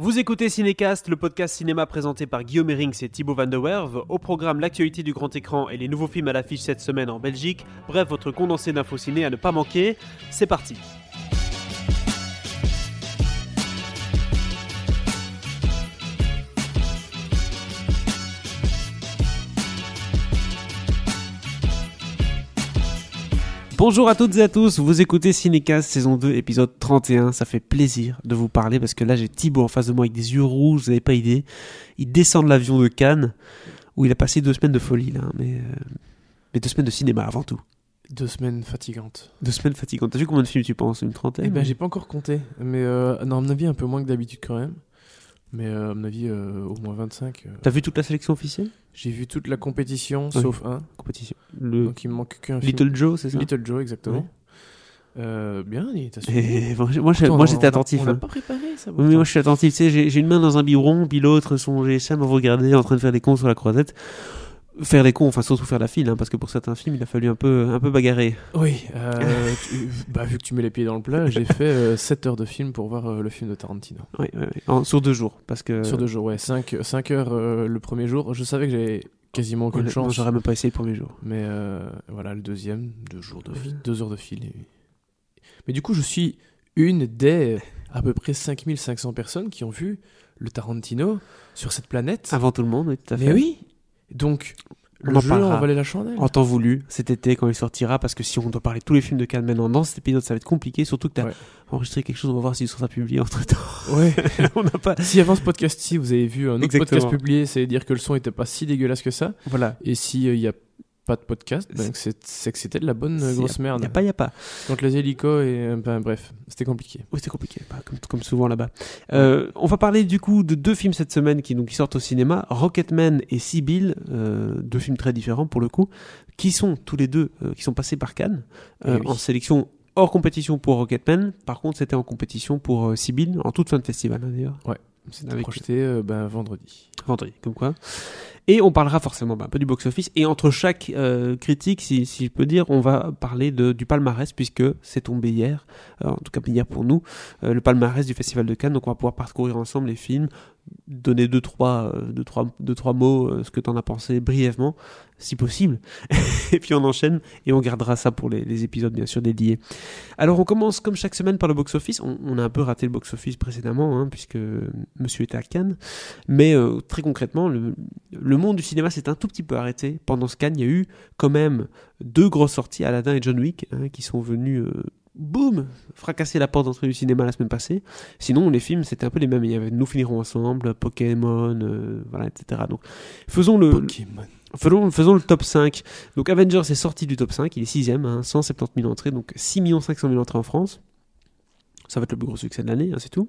Vous écoutez Cinécast, le podcast cinéma présenté par Guillaume Erings et Thibaut Van der Werve. Au programme, l'actualité du grand écran et les nouveaux films à l'affiche cette semaine en Belgique. Bref, votre condensé d'infos ciné à ne pas manquer. C'est parti. Bonjour à toutes et à tous, vous écoutez Cinécast saison 2 épisode 31, ça fait plaisir de vous parler parce que là j'ai Thibaut en face de moi avec des yeux rouges, vous n'avez pas idée. Il descend de l'avion de Cannes où il a passé deux semaines de folie là, mais, euh, mais deux semaines de cinéma avant tout. Deux semaines fatigantes. Deux semaines fatigantes. T'as vu combien de films tu penses? Une trentaine? Eh ben, j'ai pas encore compté. Mais euh, non, à mon avis, un peu moins que d'habitude quand même. Mais euh, à mon avis, euh, au moins 25. euh. T'as vu toute la sélection officielle? J'ai vu toute la compétition, Oui. sauf un. Compétition. Le Donc il me manque qu'un film. Little Joe, c'est ça? Little Joe, exactement. Ouais. Euh, bien, il t'a suivi. Moi, moi, j'étais attentif. On l'a hein. pas préparé, ça. Oui, mais moi je suis attentif, tu sais, j'ai une main dans un biberon, puis l'autre son GSM vous regarder en train de faire des cons sur la croisette. Faire les cons, enfin surtout faire la file, hein, parce que pour certains films il a fallu un peu, un peu bagarrer. Oui, euh, tu- bah, vu que tu mets les pieds dans le plat, j'ai fait 7 heures de film pour voir euh, le film de Tarantino. Oui, oui, oui. En- sur deux jours, parce que. Sur deux jours, ouais. 5, heures euh, le premier jour. Je savais que j'avais quasiment aucune Honnêtement, chance. J'aurais même pas essayé le premier jour. Mais euh, voilà, le deuxième, deux jours de fil, deux heures de fil. et- Mais du coup, je suis une des à peu près 5500 personnes qui ont vu le Tarantino sur cette planète. Avant tout le monde, oui, tout à fait. Mais oui Donc, On le en jeu parlera. en valait la chandelle. En temps voulu, cet été, quand il sortira, parce que si on doit parler tous les films de Cannes maintenant dans cet épisode, ça va être compliqué, surtout que t'as Ouais. enregistré quelque chose, on va voir s'il sera publié entre temps. Ouais. on n'a pas. si avant ce podcast-ci, vous avez vu un autre Exactement. podcast publié, c'est dire que le son était pas si dégueulasse que ça. Voilà. Et s'il n'y a pas de podcast, ben, c'est que c'était de la bonne grosse Il merde. n'y a pas, il n'y a pas. Contre les hélicos et ben, bref, c'était compliqué. Oui, c'est compliqué, comme, comme souvent là-bas. Euh, on va parler du coup de deux films cette semaine qui, donc, qui sortent au cinéma, Rocketman et Sibyl, euh, deux films très différents pour le coup, qui sont tous les deux, euh, qui sont passés par Cannes, Eh oui. en sélection hors compétition pour Rocketman, par contre c'était en compétition pour Sibyl, en toute fin de festival hein, d'ailleurs, C'était Avec- projeté ben, vendredi. vendredi, comme quoi. Et on parlera forcément bah, un peu du box-office. Et entre chaque euh, critique, si, si je peux dire, on va parler du palmarès, puisque c'est tombé hier, euh, en tout cas hier pour nous, euh, le palmarès du Festival de Cannes. Donc on va pouvoir parcourir ensemble les films, donner deux, trois, euh, deux, trois, deux, trois mots, euh, ce que tu en as pensé brièvement, si possible. et puis on enchaîne et on gardera ça pour les, les épisodes, bien sûr, dédiés. Alors on commence comme chaque semaine par le box-office. On, on a un peu raté le box-office précédemment, hein, puisque monsieur était à Cannes. Mais euh, très concrètement, le, le monde du cinéma s'est un tout petit peu arrêté. Pendant ce Cannes, il y a eu quand même deux grosses sorties, Aladdin et John Wick, hein, qui sont venus, boum, fracasser la porte d'entrée du cinéma la semaine passée. Sinon, les films, c'était un peu les mêmes. Il y avait Nous finirons ensemble, Pokémon, euh, voilà, etc. Donc, faisons le, Pokémon. Faisons, faisons le top 5. Donc Avengers est sorti du top 5, il est 6 hein, 170 000 entrées, donc 6 500 000 entrées en France. Ça va être le plus gros succès de l'année, hein, c'est tout.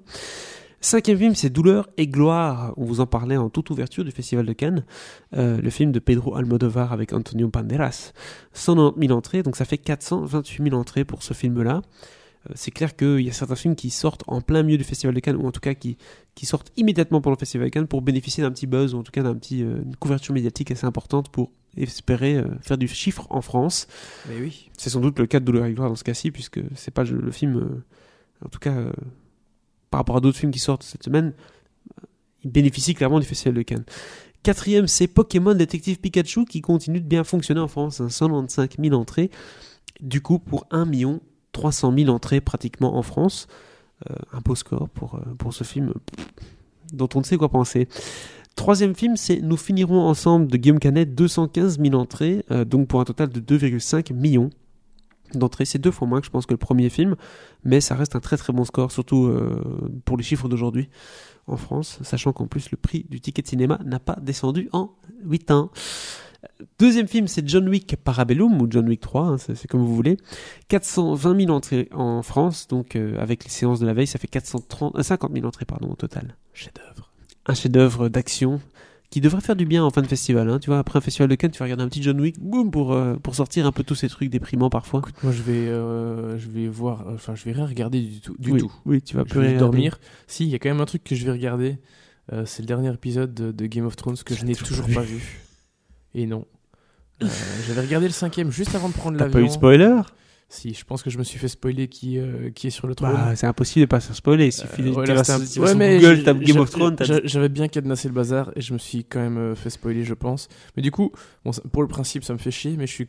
Cinquième film, c'est Douleur et Gloire. On vous en parlait en toute ouverture du Festival de Cannes. Euh, le film de Pedro Almodovar avec Antonio Banderas. 190 000 entrées, donc ça fait 428 000 entrées pour ce film-là. Euh, c'est clair qu'il y a certains films qui sortent en plein milieu du Festival de Cannes, ou en tout cas qui, qui sortent immédiatement pendant le Festival de Cannes pour bénéficier d'un petit buzz, ou en tout cas d'un petit, euh, une couverture médiatique assez importante pour espérer euh, faire du chiffre en France. Mais oui. C'est sans doute le cas de Douleur et Gloire dans ce cas-ci, puisque c'est pas le, le film, en tout cas, par rapport à d'autres films qui sortent cette semaine, euh, il bénéficie clairement du Festival de Cannes. Quatrième, c'est Pokémon Détective Pikachu qui continue de bien fonctionner en France, hein, 195 000 entrées, du coup pour 1 million 300 000 entrées pratiquement en France. Euh, un beau score pour, euh, ce film dont on ne sait quoi penser. Troisième film, c'est Nous finirons ensemble de Guillaume Canet, 215 000 entrées, donc pour un total de 2,5 millions d'entrées. C'est deux fois moins que je pense que le premier film, mais ça reste un très très bon score, surtout euh, pour les chiffres d'aujourd'hui en France, sachant qu'en plus le prix du ticket de cinéma n'a pas descendu en 8 ans. Deuxième film, c'est John Wick Parabellum, ou John Wick 3, hein, c'est c'est comme vous voulez. 420 000 entrées en France, donc euh, avec les séances de la veille, ça fait 430, euh, 50 000 entrées pardon, au total. Chef-d'œuvre. Un chef-d'œuvre d'action qui devrait faire du bien en fin de festival. Hein. Tu vois, après un festival de Cannes, tu vas regarder un petit John Wick, boum, pour, euh, pour sortir un peu tous ces trucs déprimants parfois. Écoute, moi je vais, euh, je vais voir, enfin je vais rien regarder du tout. Du oui, tout. oui, tu vas Je plus vais rien dormir. Si, il y a quand même un truc que je vais regarder. euh, c'est le dernier épisode de, de Game of Thrones que je n'ai toujours toujours pas vu. Et non. J'avais regardé le cinquième juste avant de prendre T'as pas eu l'avion. de spoiler? Si, je pense que je me suis fait spoiler qui, euh, qui est sur le trône. Bah, c'est impossible de pas se faire spoiler. Il suffit Euh, de sur mais Google, tape Game of Thrones. J'avais bien cadenassé le bazar et je me suis quand même euh, fait spoiler, je pense. Mais du coup, bon, pour le principe, ça me fait chier, mais je suis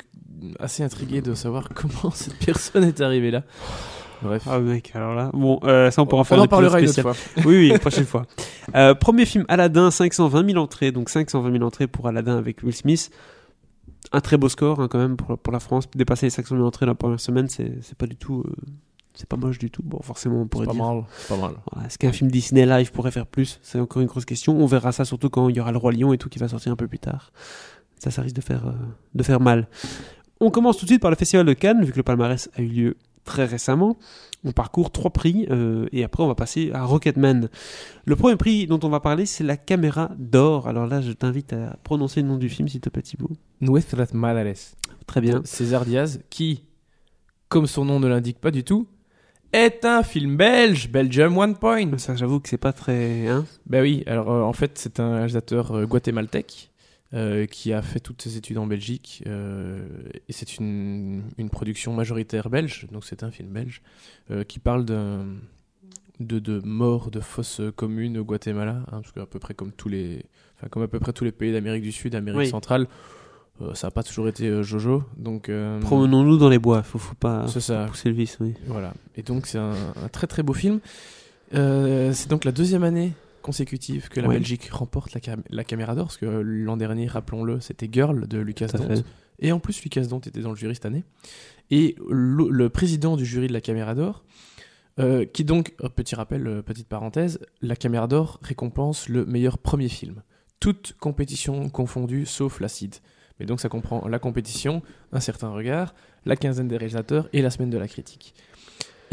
assez intrigué de savoir comment cette personne est arrivée là. Bref. Ah mec, alors là, bon, euh, ça on pourra en faire On un en parlera une autre fois. Oui, oui, prochaine fois. Euh, premier film, Aladdin, 520 000 entrées, donc 520 000 entrées pour Aladdin avec Will Smith. Un très beau score hein, quand même pour, pour la France. Dépasser les 500 000 entrées la première semaine, c'est c'est pas du tout, euh, c'est pas moche du tout. Bon, forcément, on pourrait pas dire. mal. c'est Pas mal. Voilà, Est-ce qu'un film Disney live pourrait faire plus? C'est encore une grosse question. On verra ça surtout quand il y aura le Roi Lion et tout qui va sortir un peu plus tard. Ça, ça risque de faire, euh, de faire mal. On commence tout de suite par le Festival de Cannes, vu que le palmarès a eu lieu très récemment. On parcourt trois prix euh, et après on va passer à Rocketman. Le premier prix dont on va parler, c'est la caméra d'or. Alors là, je t'invite à prononcer le nom du film, s'il te plaît, Thibaut. Nuestras Madres. Très bien. César Diaz, qui, comme son nom ne l'indique pas du tout, est un film belge, Belgium One Point. Ça, j'avoue que c'est pas très. Hein Ben oui, alors euh, en fait, c'est un réalisateur euh, guatémaltèque euh, qui a fait toutes ses études en Belgique euh, et c'est une, une production majoritaire belge, donc c'est un film belge euh, qui parle d'un de, de morts de fosses communes au Guatemala, hein, parce qu'à peu près comme tous les, enfin comme à peu près tous les pays d'Amérique du Sud, d'Amérique Oui. centrale, ça n'a pas toujours été Jojo, donc Promenons-nous dans les bois. Faut, faut pas c'est ça. pousser le vice. Oui. Voilà. Et donc, c'est un, un très très beau film. C'est donc la deuxième année consécutive que la Ouais. Belgique remporte la, cam- la caméra d'or, parce que l'an dernier, rappelons-le, c'était Girl de Lucas Dont. Et en plus, Lucas Dont était dans le jury cette année. Et le, le président du jury de la caméra d'or, euh, qui donc, euh, petit rappel, euh, petite parenthèse, la caméra d'or récompense le meilleur premier film. Toute compétition confondue, sauf l'acide. Mais donc ça comprend la compétition, un certain regard, la quinzaine des réalisateurs et la semaine de la critique.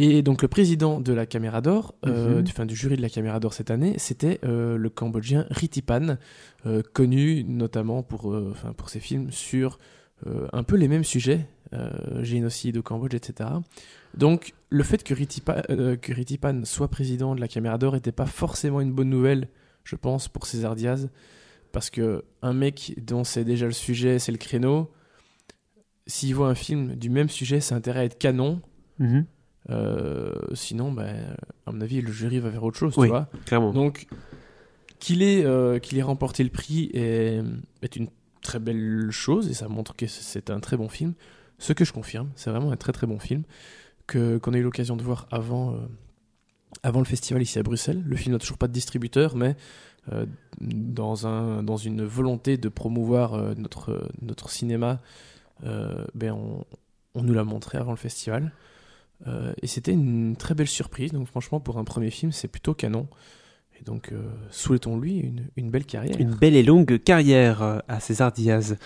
Et donc le président de la Caméra d'Or, euh, Mhm. du, jury de la Caméra d'Or cette année, c'était euh, le Cambodgien Ritipan, euh, connu notamment pour, euh, pour ses films sur un peu les mêmes sujets, génocide au Cambodge, etc. Donc le fait que Ritipan, que Ritipan soit président de la Caméra d'Or n'était pas forcément une bonne nouvelle, je pense, pour César Diaz, parce que un mec dont c'est déjà le sujet, c'est le créneau, s'il voit un film du même sujet, c'est intérêt à être canon. Mhm. Euh, sinon, bah, à mon avis, le jury va vers autre chose, Oui. tu vois. Clairement. Donc, qu'il ait, euh, qu'il ait remporté le prix est, est une très belle chose et ça montre que c'est un très bon film. Ce que je confirme, c'est vraiment un très très bon film que qu'on a eu l'occasion de voir avant, euh, avant le festival ici à Bruxelles. Le film n'a toujours pas de distributeur, mais dans, un, dans une volonté de promouvoir notre, notre cinéma, ben on, on nous l'a montré avant le festival. Euh, et c'était une très belle surprise. Donc franchement, pour un premier film, c'est plutôt canon. Et donc, euh, souhaitons-lui une, une belle carrière. Une belle et longue carrière euh, à César Diaz.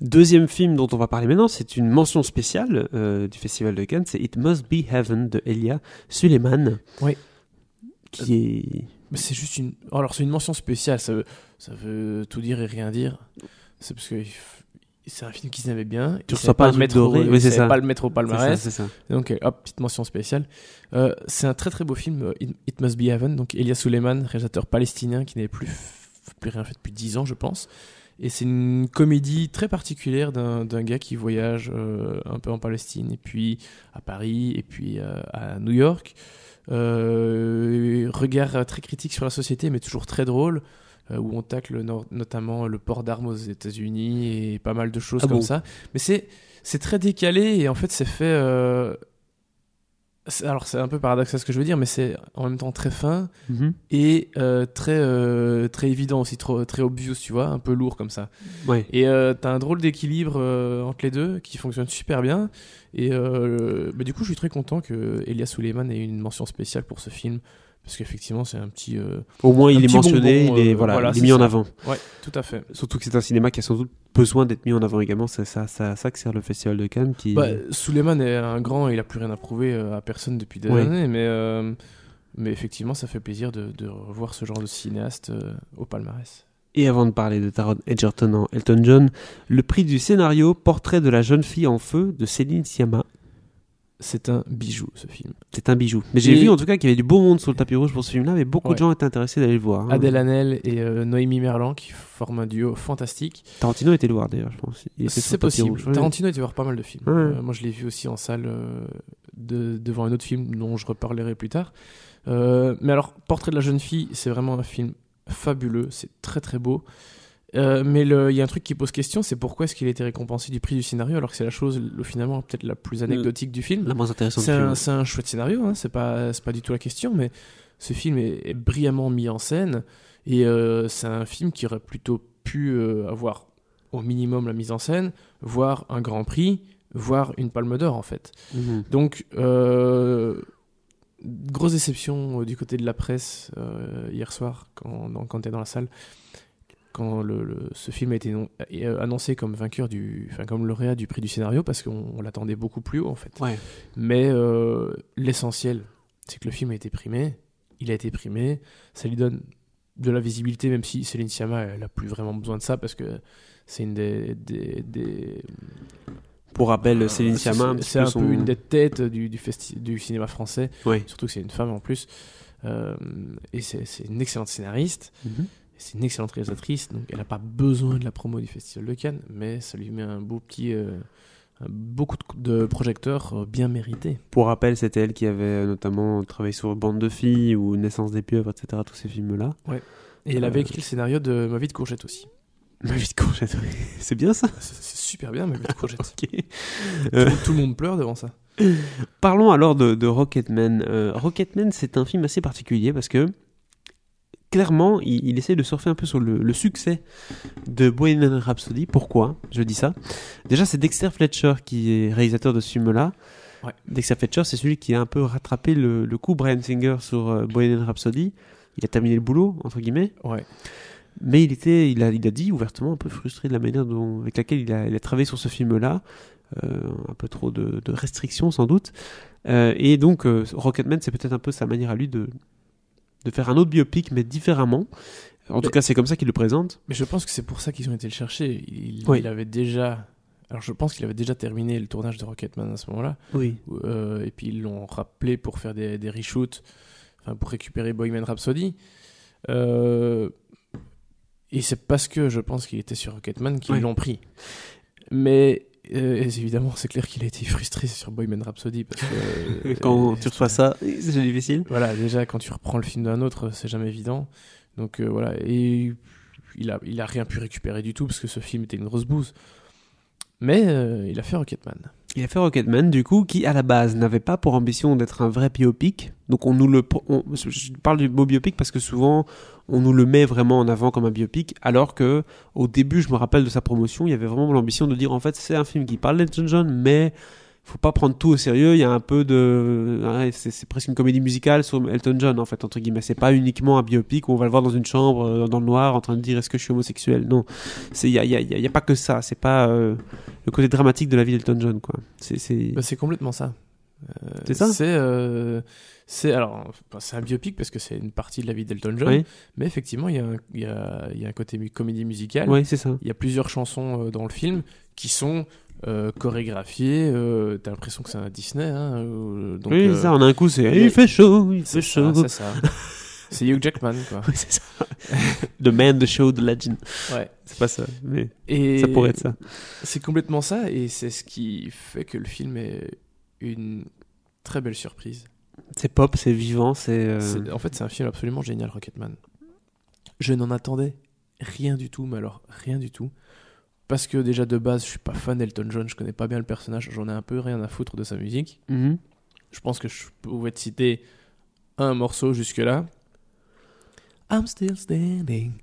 Deuxième film dont on va parler maintenant, c'est une mention spéciale euh, du Festival de Cannes, c'est It Must Be Heaven de Elia Suleiman. Oui. Qui est. C'est juste une. Alors, c'est une mention spéciale. Ça veut, ça veut tout dire et rien dire. C'est parce que c'est un film qui s'aimait bien. Tu reçois pas le mettre doré. Oui, c'est ça. pas le mettre au ça, palmarès. ça. Donc, euh, hop, petite mention spéciale. Euh, c'est un très très beau film, euh, It, Must Be Heaven. Donc, Elia Suleiman, réalisateur palestinien qui n'avait plus, rien fait depuis 10 ans, je pense. Et c'est une comédie très particulière d'un gars qui voyage euh, un peu en Palestine, et puis à Paris, et puis euh, à New York. Regard très critique sur la société, mais toujours très drôle. Euh, où on tacle no- notamment le port d'armes aux États-Unis et pas mal de choses Ah comme bon ça. Mais c'est très décalé et en fait c'est fait. euh, alors c'est un peu paradoxal ce que je veux dire, mais c'est en même temps très fin Mhm. et euh, très euh, très évident aussi, trop, très obvious, tu vois, un peu lourd comme ça. Ouais. Et t'as un drôle d'équilibre entre les deux qui fonctionne super bien. Et bah, du coup, je suis très content que Elias Suleiman ait une mention spéciale pour ce film. Parce qu'effectivement, c'est un petit. euh, Au moins, il est mentionné, bonbon, il est, euh, voilà, voilà, il est c'est mis en avant. Ouais, tout à fait. Surtout que c'est un cinéma qui a sans doute besoin d'être mis en avant également. C'est ça, ça, ça que sert le Festival de Cannes. Qui... Bah, Suleiman est un grand et il a plus rien à prouver euh, à personne depuis des Ouais. années. Mais, euh, mais effectivement, ça fait plaisir de, de revoir ce genre de cinéaste au palmarès. Et avant de parler de Taron Edgerton en Elton John, le prix du scénario Portrait de la jeune fille en feu de Céline Sciamma. C'est un bijou ce film. C'est un bijou. Mais j'ai Et- vu en tout cas qu'il y avait du beau monde sur le tapis rouge pour ce film-là, mais beaucoup de gens étaient intéressés d'aller le voir. hein. Adèle Hanel et euh, Noémie Merlan qui forment un duo fantastique. Tarantino était le voir d'ailleurs, je pense. C'est possible. rouge. Tarantino était voir pas mal de films. Ouais. Euh, moi, je l'ai vu aussi en salle euh, de- devant un autre film dont je reparlerai plus tard. Euh, mais alors, Portrait de la jeune fille, c'est vraiment un film fabuleux. C'est très très beau. Euh, mais il y a un truc qui pose question, c'est pourquoi est-ce qu'il a été récompensé du prix du scénario alors que c'est la chose le- finalement peut-être la plus anecdotique du film. La moins intéressante C'est un, un chouette scénario, hein, c'est pas, pas du tout la question, mais ce film est, est brillamment mis en scène et euh, c'est un film qui aurait plutôt pu euh, avoir au minimum la mise en scène, voire un grand prix, voire une palme d'or en fait. Mhm. Donc, grosse déception du côté de la presse hier soir quand, quand tu es dans la salle. Quand le, le- ce film a été non- euh, annoncé comme vainqueur du, enfin comme lauréat du prix du scénario, parce qu'on on l'attendait beaucoup plus haut en fait. Ouais. Mais euh, l'essentiel, c'est que le film a été primé. Il a été primé. Ça lui donne de la visibilité, même si Céline Sciamma, elle a plus vraiment besoin de ça parce que c'est une des. des, des- Pour rappel, Céline c'est- Sciamma, un c'est peu un son- peu une des têtes du, du, festi- du cinéma français. Ouais. Surtout que c'est une femme en plus. Euh, et c'est une excellente scénariste. Mhm. C'est une excellente réalisatrice. Donc elle n'a pas besoin de la promo du Festival de Cannes, mais ça lui met un beau petit. euh, beaucoup de, de projecteurs euh, bien mérités. Pour rappel, c'était elle qui avait euh, notamment travaillé sur Bande de filles ou Naissance des pieuvres, etc. Tous ces films-là. Et elle Euh, avait écrit le scénario de Ma vie de courgette aussi. Ma vie de courgette, oui. C'est bien ça. C'est super bien, Ma vie de courgette. Ok. tout, tout le monde pleure devant ça. Parlons alors de, de Rocketman. Euh, Rocketman, c'est un film assez particulier parce que clairement, il, il essaie de surfer un peu sur le, le succès de Bohemian Rhapsody. Pourquoi Je dis ça? Déjà, c'est Dexter Fletcher qui est réalisateur de ce film-là. Ouais. Dexter Fletcher, c'est celui qui a un peu rattrapé le, le coup Brian Singer sur euh, Bohemian Rhapsody. Il a terminé le boulot, entre guillemets. Ouais. Mais il était, il a, il a dit ouvertement un peu frustré de la manière dont, avec laquelle il a, il a travaillé sur ce film-là. Euh, un peu trop de, de restrictions sans doute. Euh, et donc euh, Rocketman, c'est peut-être un peu sa manière à lui de, de faire un autre biopic, mais différemment. En tout cas, c'est comme ça qu'il le présente. Mais je pense que c'est pour ça qu'ils ont été le chercher. Il, Oui. il avait déjà. Alors je pense qu'il avait déjà terminé le tournage de Rocketman à ce moment-là. Oui. Euh, et puis ils l'ont rappelé pour faire des, des reshoots, enfin pour récupérer Bohemian Rhapsody. Euh, et c'est parce que je pense qu'il était sur Rocketman qu'ils l'ont pris. Mais euh, évidemment, c'est clair qu'il a été frustré sur Bohemian Rhapsody parce que euh, Quand tu reçois ça, c'est difficile. Voilà, déjà quand tu reprends le film d'un autre, c'est jamais évident. Donc euh, voilà, et il a, il a rien pu récupérer du tout parce que ce film était une grosse bouse. Mais il a fait Rocketman. Il a fait Rocketman, du coup, qui à la base n'avait pas pour ambition d'être un vrai biopic. Donc on nous le, je parle du mot biopic parce que souvent on nous le met vraiment en avant comme un biopic, alors que au début, je me rappelle de sa promotion, il y avait vraiment l'ambition de dire en fait c'est un film qui parle d'Elton John, mais faut pas prendre tout au sérieux. Il y a un peu de, c'est presque une comédie musicale sur Elton John en fait entre guillemets. C'est pas uniquement un biopic où on va le voir dans une chambre euh, dans le noir en train de dire est-ce que je suis homosexuel? Non, c'est il y a, il y, a, il y a pas que ça. C'est pas euh, le côté dramatique de la vie d'Elton John quoi. C'est Bah, complètement ça. Euh, C'est ça C'est euh, alors enfin, c'est un biopic parce que c'est une partie de la vie d'Elton John, Oui. mais effectivement il y a un, il y a, il y a un côté comédie musicale. ouais c'est ça. Il y a plusieurs chansons dans le film qui sont euh, euh, T'as l'impression que c'est un Disney. Hein, euh, donc, oui, euh, ça, en un coup, c'est il fait chaud, il fait chaud. c'est ça. c'est Hugh Jackman quoi. Oui, c'est ça. the man, the show, the legend. Ouais. C'est pas ça, mais Et ça pourrait être ça. C'est complètement ça, et c'est ce qui fait que le film est une très belle surprise. C'est pop, c'est vivant, c'est. C'est- En fait, c'est un film absolument génial, Rocketman. Je n'en attendais rien du tout, mais alors rien du tout. Parce que déjà de base, je suis pas fan d'Elton John, je connais pas bien le personnage, j'en ai un peu rien à foutre de sa musique. mhm. Je pense que je pouvais te citer un morceau jusque-là. I'm still standing.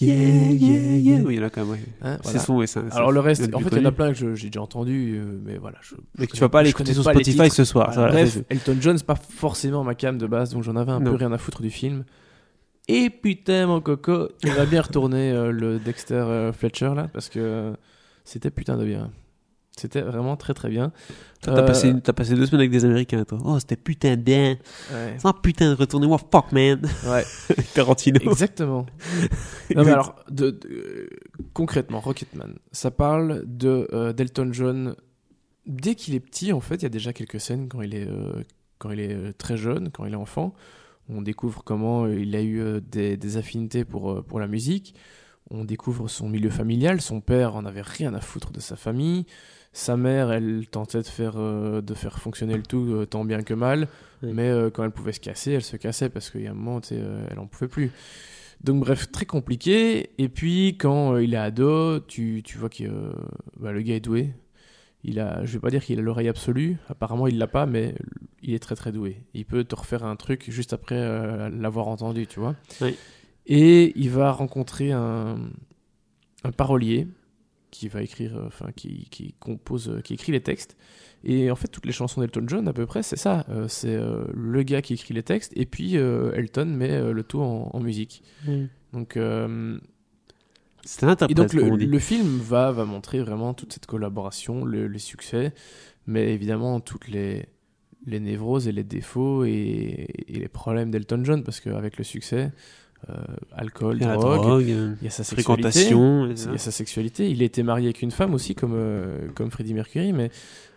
Yeah, yeah, yeah. Oui, il y en a quand même, ouais. Hein, C'est son, ouais, ça- ça- Alors le reste, en fait, il y en a plein que j'ai déjà entendu, euh, mais voilà. Je, Mais que tu vas pas l'écouter connais sur Spotify ce soir. Voilà, bref, Elton John, c'est pas forcément ma cam de base, donc j'en avais un Non. peu rien à foutre du film. Et putain, mon coco, il va bien retourner euh, le Dexter euh, Fletcher là, parce que euh, c'était putain de bien. C'était vraiment très très bien. T'as Euh, passé, t'as passé deux semaines avec des Américains, toi. Oh, c'était putain de bien. ouais, Sans putain de retourner moi, fuck man. ouais, Tarantino. exactement. non mais alors, de, de- euh, concrètement, Rocketman, ça parle de euh, d'Elton John dès qu'il est petit, en fait, il y a déjà quelques scènes quand il est, euh, quand il est euh, très jeune, quand il est enfant. On découvre comment euh, il a eu euh, des, des affinités pour, euh, pour la musique. On découvre son milieu familial. Son père en avait rien à foutre de sa famille. Sa mère, elle tentait de faire, euh, de faire fonctionner le tout euh, tant bien que mal. Oui. Mais euh, quand elle pouvait se casser, elle se cassait parce qu'il y a un moment, elle en pouvait plus. Donc bref, très compliqué. Et puis quand il est ado, tu, tu vois que bah, le gars est doué. Il a, je vais pas dire qu'il a l'oreille absolue. Apparemment, il l'a pas, mais il est très très doué. Il peut te refaire un truc juste après euh, l'avoir entendu, tu vois. Oui. Et il va rencontrer un, un parolier qui va écrire, euh, enfin qui, qui compose, qui écrit les textes. Et en fait, toutes les chansons d'Elton John, à peu près, c'est ça. Euh, c'est euh, le gars qui écrit les textes, et puis Elton met le tout en, en musique. Donc, C'est un et interprète, donc le, le film va, va montrer vraiment toute cette collaboration, le- les succès, mais évidemment toutes les, les névroses et les défauts et, et les problèmes d'Elton John, parce qu'avec le succès, euh, alcool, drogue, drogue, euh, il y a sa sexualité. fréquentation. et Il y a sa sexualité. Il a été marié avec une femme aussi, comme, euh, comme Freddie Mercury, mais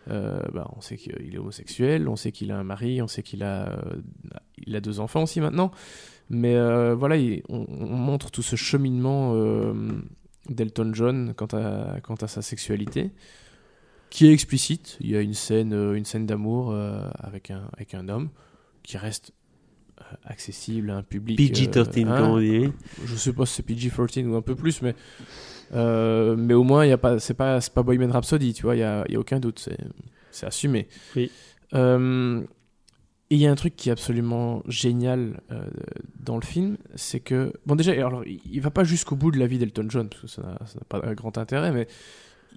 euh, bah, on sait qu'il est homosexuel, on sait qu'il a un mari, on sait qu'il a, euh, il a deux enfants aussi maintenant. Mais euh, voilà, il- on, on montre tout ce cheminement euh, d'Elton John quant à, quant à sa sexualité, qui est explicite. Il y a une scène, euh, une scène d'amour avec, un, avec un homme qui reste accessible à un public. PG-13, euh, comme hein, on dit. je sais pas si c'est PG-13 ou un peu plus, mais, euh, mais au moins, y a pas, c'est pas, pas Bohemian Rhapsody, tu vois, il y a, y a aucun doute, c'est, c'est assumé. Oui. Euh, et il y a un truc qui est absolument génial euh, dans le film, c'est que, bon, déjà, alors, il, va pas jusqu'au bout de la vie d'Elton John, parce que ça n'a, pas un grand intérêt, mais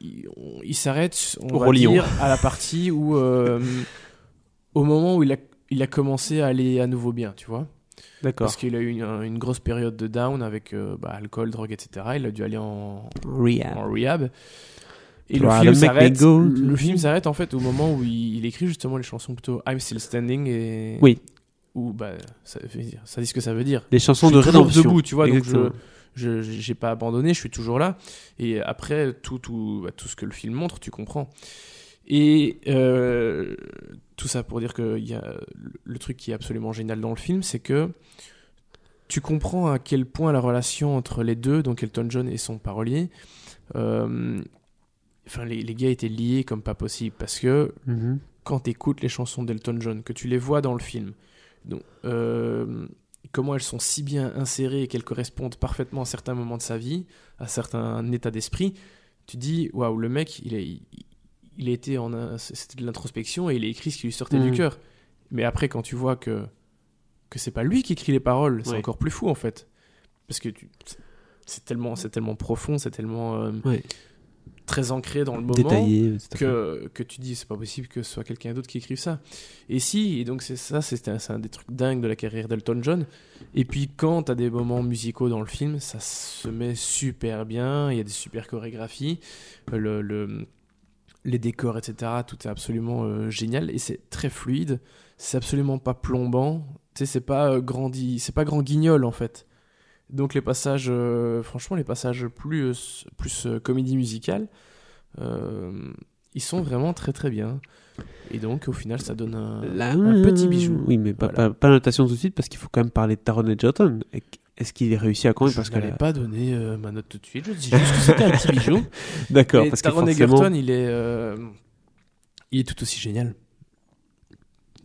il, s'arrête, on va dire, à la partie où, euh, au moment où il a, il a commencé à aller à nouveau bien, tu vois. D'accord. Parce qu'il a eu une, une grosse période de down avec euh, bah, alcool, drogue, etc. Il a dû aller en, Rehab. en rehab. Et le film s'arrête. go. Le film s'arrête en fait au moment où il, il écrit justement les chansons plutôt I'm Still Standing et Oui. où bah ça, veut dire- ça dit ce que ça veut dire. Les chansons Je de suis toujours rédemption. debout, tu vois, donc je j'ai pas abandonné, je suis toujours là. Et après tout tout bah, tout ce que le film montre, tu comprends. Et euh, tout ça pour dire que y a le- le truc qui est absolument génial dans le film, c'est que tu comprends à quel point la relation entre les deux, donc Elton John et son parolier, euh, enfin les, les gars étaient liés comme pas possible parce que Mhm. quand tu écoutes les chansons d'Elton John, que tu les vois dans le film, donc, euh, comment elles sont si bien insérées et qu'elles correspondent parfaitement à certains moments de sa vie, à certains états d'esprit, tu dis waouh, le mec, il, est, il, il a été en c'était de l'introspection et il a écrit ce qui lui sortait Mhm. du cœur. Mais après, quand tu vois que que c'est pas lui qui écrit les paroles, c'est Ouais. encore plus fou en fait, parce que tu- c'est- c'est tellement c'est tellement profond, c'est tellement euh, Ouais. Très ancré dans le moment Détaillé. que, que tu dis c'est pas possible que ce soit quelqu'un d'autre qui écrive ça. Et si, et donc c'est ça, c'est un, des trucs dingues de la carrière d'Elton John. Et puis quand t'as des moments musicaux dans le film, ça se met super bien, il y a des super chorégraphies, le, le- les décors, etc. Tout est absolument euh, génial et c'est très fluide, c'est absolument pas plombant, tu sais, c'est pas euh, grandi, c'est pas grand guignol en fait. Donc les passages, euh, franchement, les passages plus, euh, plus euh, comédie musicale, ils sont vraiment très très bien. Et donc au final, ça donne un, petit bijou. Oui, mais pas, Voilà. pas, pas notation tout de suite parce qu'il faut quand même parler de Taron Egerton. Est-ce qu'il est réussi à convaincre Je que n'allais la- pas donner euh, ma note tout de suite. Je dis juste que c'était un petit bijou. D'accord, parce que Taron forcément, Egerton, il est, euh, il est tout aussi génial.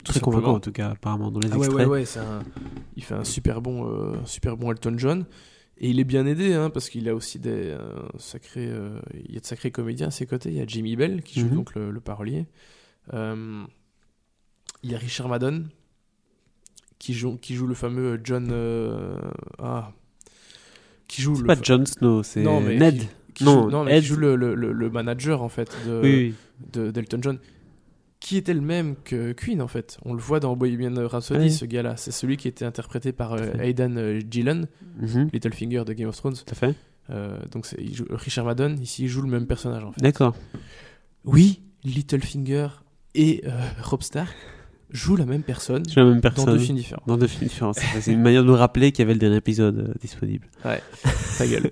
Très convaincant en tout cas, apparemment, dans les Ah extraits. ouais, ouais, un- il fait un super bon, euh, super bon Elton John. Et il est bien aidé, hein, parce qu'il a aussi des euh, sacrés, euh, il y a de sacrés comédiens à ses côtés. Il y a Jimmy Bell qui joue Mhm. donc le, le parolier. Euh, il y a Richard Madden qui joue, qui joue le fameux John. ah, qui joue C'est pas fa- Jon Snow, c'est Ned. qui- qui Non, joue, non, mais Ed. qui joue le, le- le- le manager en fait de, Oui, oui. de d'Elton John, qui était le même que Queen en fait. On le voit dans Bohemian Rhapsody, Oui. ce gars-là. C'est celui qui était interprété par euh. Aidan euh, Gillen, Mhm, Littlefinger de Game of Thrones. Tout à fait. Euh, donc c'est- il joue- Richard Madden ici il joue le même personnage en fait. D'accord. Oui, Littlefinger et euh, Rob Stark joue la même personne la même dans personne. deux films différents. Dans deux films différents. C'est une manière de nous rappeler qu'il y avait le dernier épisode euh, disponible. Ouais, ta gueule.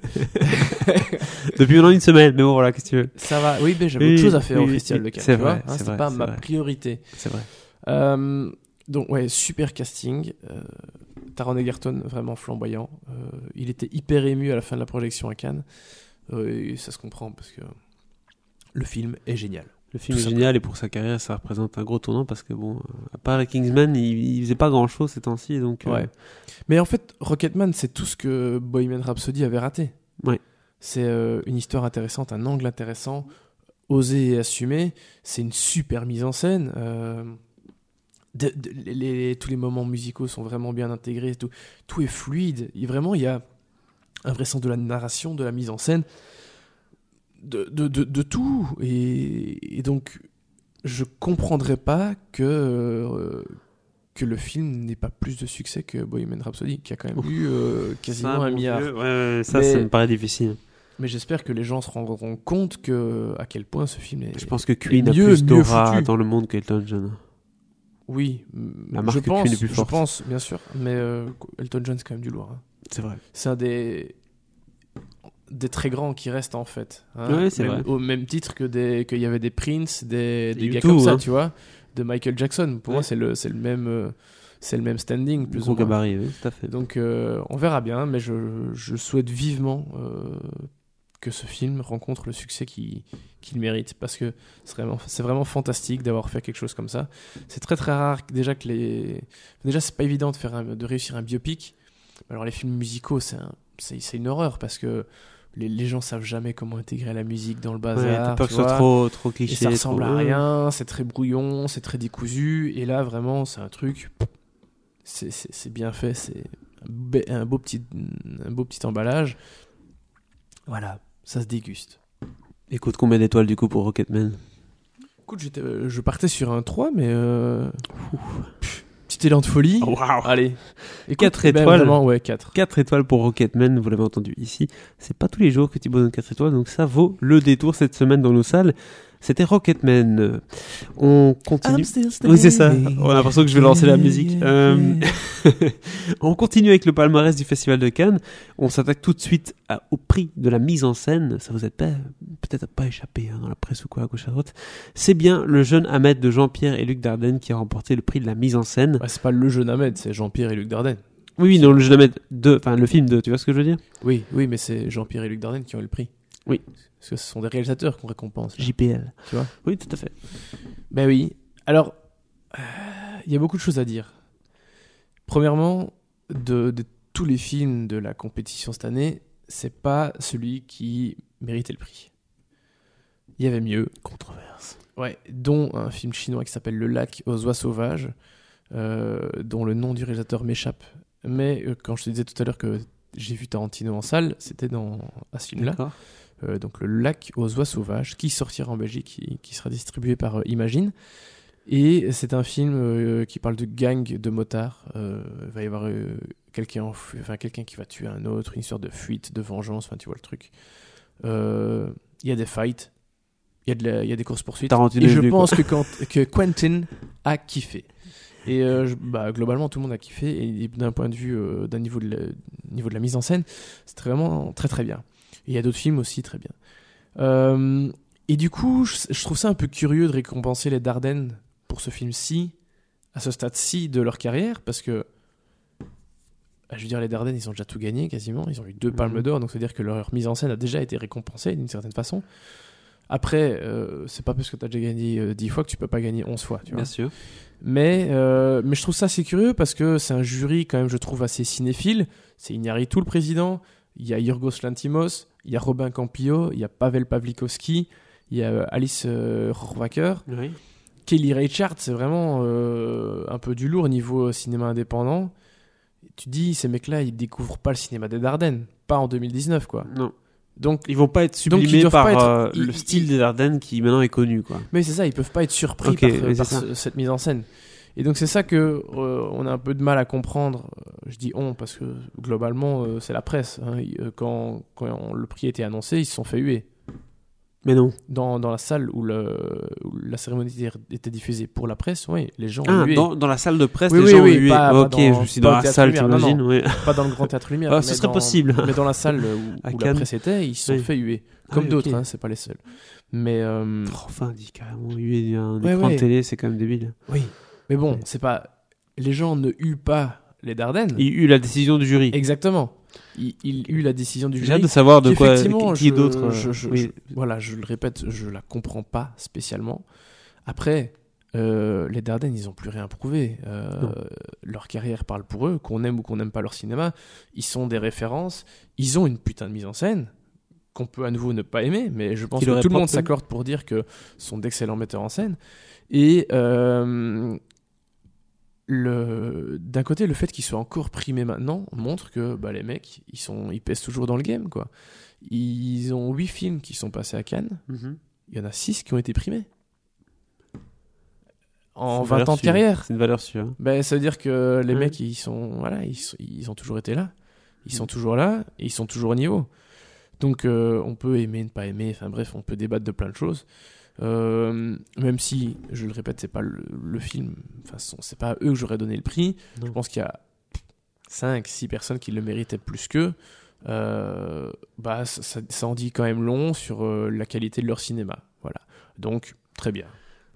Depuis maintenant une semaine, mais bon, voilà, qu'est-ce que tu veux Ça va, oui, mais j'avais Oui, autre chose à faire au oui, Festival oui, de Cannes. c'est vrai, hein, c'est pas ma vrai. priorité. C'est vrai. Euh, donc, ouais, super casting. Euh, Taron Egerton, vraiment flamboyant. Euh, il était hyper ému à la fin de la projection à Cannes. Euh, et ça se comprend parce que le film est génial. Le film est génial et pour sa carrière, ça représente un gros tournant parce que, bon, euh, à part les Kingsman, il, il faisait pas grand chose ces temps-ci. Donc, euh. Mais en fait, Rocketman, c'est tout ce que Bohemian Rhapsody avait raté. Ouais. C'est euh, une histoire intéressante, un angle intéressant, osé et assumé. C'est une super mise en scène. euh, de- de- les- les- tous les moments musicaux sont vraiment bien intégrés. Tout, tout est fluide. Et vraiment, il y a un vrai sens de la narration, de la mise en scène, de, de, de- de tout. Et, et donc, je comprendrais pas que, euh, que le film n'ait pas plus de succès que Bohemian Rhapsody, qui a quand même eu euh, quasiment ça, un milliard. Dieu, ouais, ouais, ça, Mais- ça me paraît difficile. Mais j'espère que les gens se rendront compte que à quel point ce film est. Je pense que Queen a mieux- plus d'aura dans le monde qu'Elton John. Oui, La je marque pense, Queen est plus je forte. pense, bien sûr. Mais euh, Elton John, c'est quand même du lourd. hein. C'est vrai. C'est un des des très grands qui restent en fait. hein. Ouais, Même- vrai. Au même titre que des qu'il y avait des Prince, des, des gars U2, comme ça, hein. tu vois, de Michael Jackson. Pour Ouais. moi, c'est le c'est le même euh, c'est le même standing plus Gros ou moins. gabarit, oui, tout à fait. Donc euh, on verra bien, mais je, je souhaite vivement euh, que ce film rencontre le succès qu'il mérite, parce que c'est vraiment, c'est vraiment fantastique d'avoir fait quelque chose comme ça. C'est très très rare déjà que les... Déjà c'est pas évident de, faire un- de réussir un biopic. Alors les films musicaux, c'est un- une horreur, parce que les, les gens savent jamais comment intégrer la musique dans le Ouais, bazar. t'as peur que ce soit trop, trop Et cliché. ça ressemble trop- à rien, c'est très brouillon, c'est très décousu. Et là, vraiment, c'est un truc. C'est bien fait, c'est un, be- un beau petit, un beau petit emballage. Voilà, ça se déguste. Écoute, combien d'étoiles du coup pour Rocketman? Écoute, euh, je partais sur un 3, mais. Euh... Petit élan de folie. Waouh Allez. Quatre ben, étoiles. Vraiment, ouais, 4. 4 étoiles pour Rocketman, vous l'avez entendu ici. C'est pas tous les jours que Thibaut donne 4 étoiles, donc ça vaut le détour cette semaine dans nos salles. C'était Rocketman. Euh, On continue. Oui, c'est ça. On a l'impression que je vais lancer la musique. Euh, on continue avec le palmarès du Festival de Cannes. On s'attaque tout de suite à- au prix de la mise en scène. Ça vous a pas- peut-être pas échappé hein, dans la presse ou quoi, à gauche à droite. C'est bien le jeune Ahmed de Jean-Pierre et Luc Dardenne qui a remporté le prix de la mise en scène. Ouais, c'est pas le jeune Ahmed, c'est Jean-Pierre et Luc Dardenne. Oui, oui, non, le jeune Ahmed de, enfin, le film de, tu vois ce que je veux dire? Oui, oui, mais c'est Jean-Pierre et Luc Dardenne qui ont eu le prix. Oui. Parce que ce sont des réalisateurs qu'on récompense. là. JPL. Tu vois? Oui, tout à fait. Ben oui. Alors, euh, il y a beaucoup de choses à dire. Premièrement, de, de tous les films de la compétition cette année, c'est pas celui qui méritait le prix. Il y avait mieux. Controverse. Ouais, dont un film chinois qui s'appelle Le lac aux oies sauvages, euh, dont le nom du réalisateur m'échappe. Mais euh, quand je te disais tout à l'heure que j'ai vu Tarantino en salle, c'était dans à ce film-là. Euh, donc le lac aux oies sauvages, qui sortira en Belgique, qui, qui sera distribué par euh, Imagine. Et c'est un film euh, qui parle de gang de motards. Il va y avoir quelqu'un enfin, quelqu'un qui va tuer un autre, une histoire de fuite, de vengeance, enfin tu vois le truc. Il y a des fights, il y, a de la- il y a des courses-poursuites. Tarantino Et je pense que, quand, que Quentin a kiffé. Et euh, je- bah, globalement, tout le monde a kiffé. Et d'un point de vue, euh, d'un niveau, de la- niveau de la mise en scène, c'est vraiment très très bien. Et il y a d'autres films aussi très bien. Euh, et du coup, je, je trouve ça un peu curieux de récompenser les Dardennes pour ce film-ci, à ce stade-ci de leur carrière, parce que, bah, je veux dire, les Dardennes, ils ont déjà tout gagné quasiment. Ils ont eu deux palmes Mhm. d'or, donc c'est-à-dire que leur mise en scène a déjà été récompensée d'une certaine façon. Après, euh, c'est pas parce que tu as déjà gagné euh, 10 fois que tu peux pas gagner 11 fois. Tu vois. Bien sûr. Mais, euh, mais je trouve ça assez curieux parce que c'est un jury, quand même, je trouve assez cinéphile. C'est Iñárritu le président, il y a Yorgos Lantimos, il y a Robin Campillo, il y a Pavel Pavlikovski, il y a euh, Alice euh. Oui. Kelly Reichardt, c'est vraiment euh, un peu du lourd au niveau cinéma indépendant. Tu dis, ces mecs-là, ils découvrent pas le cinéma des Dardennes, pas en 2019, quoi. Non. Donc, Ils vont pas être sublimés par pas être- euh, ils- le ils- style des Ardennes qui maintenant est connu, quoi. Mais c'est ça, ils peuvent pas être surpris par, cette mise en scène. Et donc c'est ça que euh, on a un peu de mal à comprendre. Euh, Je dis on parce que globalement euh, c'est la presse. hein. Quand, quand le prix a été annoncé, ils se sont fait huer. Mais non. Dans, dans la salle où, le, où la cérémonie était- était diffusée pour la presse, oui, les gens Ah, ont hué. dans, dans la salle de presse, Oui, les oui, gens oui, ont hué. pas- pas ok, dans- je suis dans la salle, t'imagines ouais. Pas dans le Grand Théâtre Lumière. Ah, ce serait possible. Mais dans la salle où, où la presse était, ils se sont Oui. fait huer. Ah Comme oui, d'autres, ok. hein, c'est pas les seuls. Mais euh, Oh, Enfin, dit carrément hué un Ouais, écran ouais. de télé, c'est quand même débile. oui. Mais bon, Ouais. c'est pas. Les gens ne huent pas les Dardennes. Il y a eu la décision du jury. Exactement. Il, il eut la décision du J'ai jury. hâte de savoir de quoi qui d'autre. euh, oui. voilà, je le répète, je la comprends pas spécialement. Après, euh, les Dardennes, ils ont plus rien prouvé. Euh, leur carrière parle pour eux, qu'on aime ou qu'on n'aime pas leur cinéma. Ils sont des références. Ils ont une putain de mise en scène qu'on peut à nouveau ne pas aimer, mais je pense que tout le monde s'accorde pour dire que ce sont d'excellents metteurs en scène. Et euh, le d'un côté, le fait qu'ils soient encore primés maintenant montre que bah, les mecs, ils sont, ils pèsent toujours dans le game, quoi. Ils ont huit films qui sont passés à Cannes. Mhm. Il y en a six qui ont été primés en C'est une 20 valeur ans de carrière. C'est une valeur sûre. hein. Ben, ça veut dire que les mecs, ils sont, voilà, ils, sont- ils ont toujours été là. Ils sont Mm. toujours là et ils sont toujours au niveau. Donc, euh, on peut aimer, ne pas aimer. Enfin, bref, on peut débattre de plein de choses. Euh, même si, je le répète, c'est pas le, le film. Enfin, c'est pas à eux que j'aurais donné le prix. Non. Je pense qu'il y a 5, 6 personnes qui le méritaient plus qu'eux. Euh, bah, ça en dit quand même long sur euh, la qualité de leur cinéma. Voilà. Donc, très bien.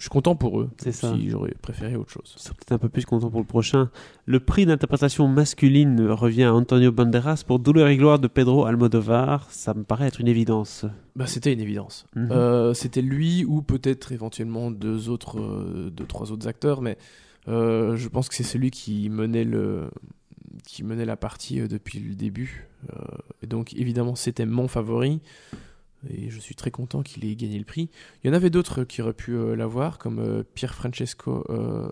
Je suis content pour eux. C'est ça. Si j'aurais préféré autre chose. Je serais peut-être un peu plus content pour le prochain. Le prix d'interprétation masculine revient à Antonio Banderas pour Douleur et gloire de Pedro Almodovar. Ça me paraît être une évidence. Bah, c'était une évidence. Mhm. Euh, c'était lui ou peut-être éventuellement deux autres, euh, deux trois autres acteurs, mais euh, je pense que c'est celui qui menait le, qui menait la partie depuis le début. Et donc évidemment c'était mon favori. Et je suis très content qu'il ait gagné le prix. Il y en avait d'autres qui auraient pu euh, l'avoir, comme euh, Pierre Francesco, euh,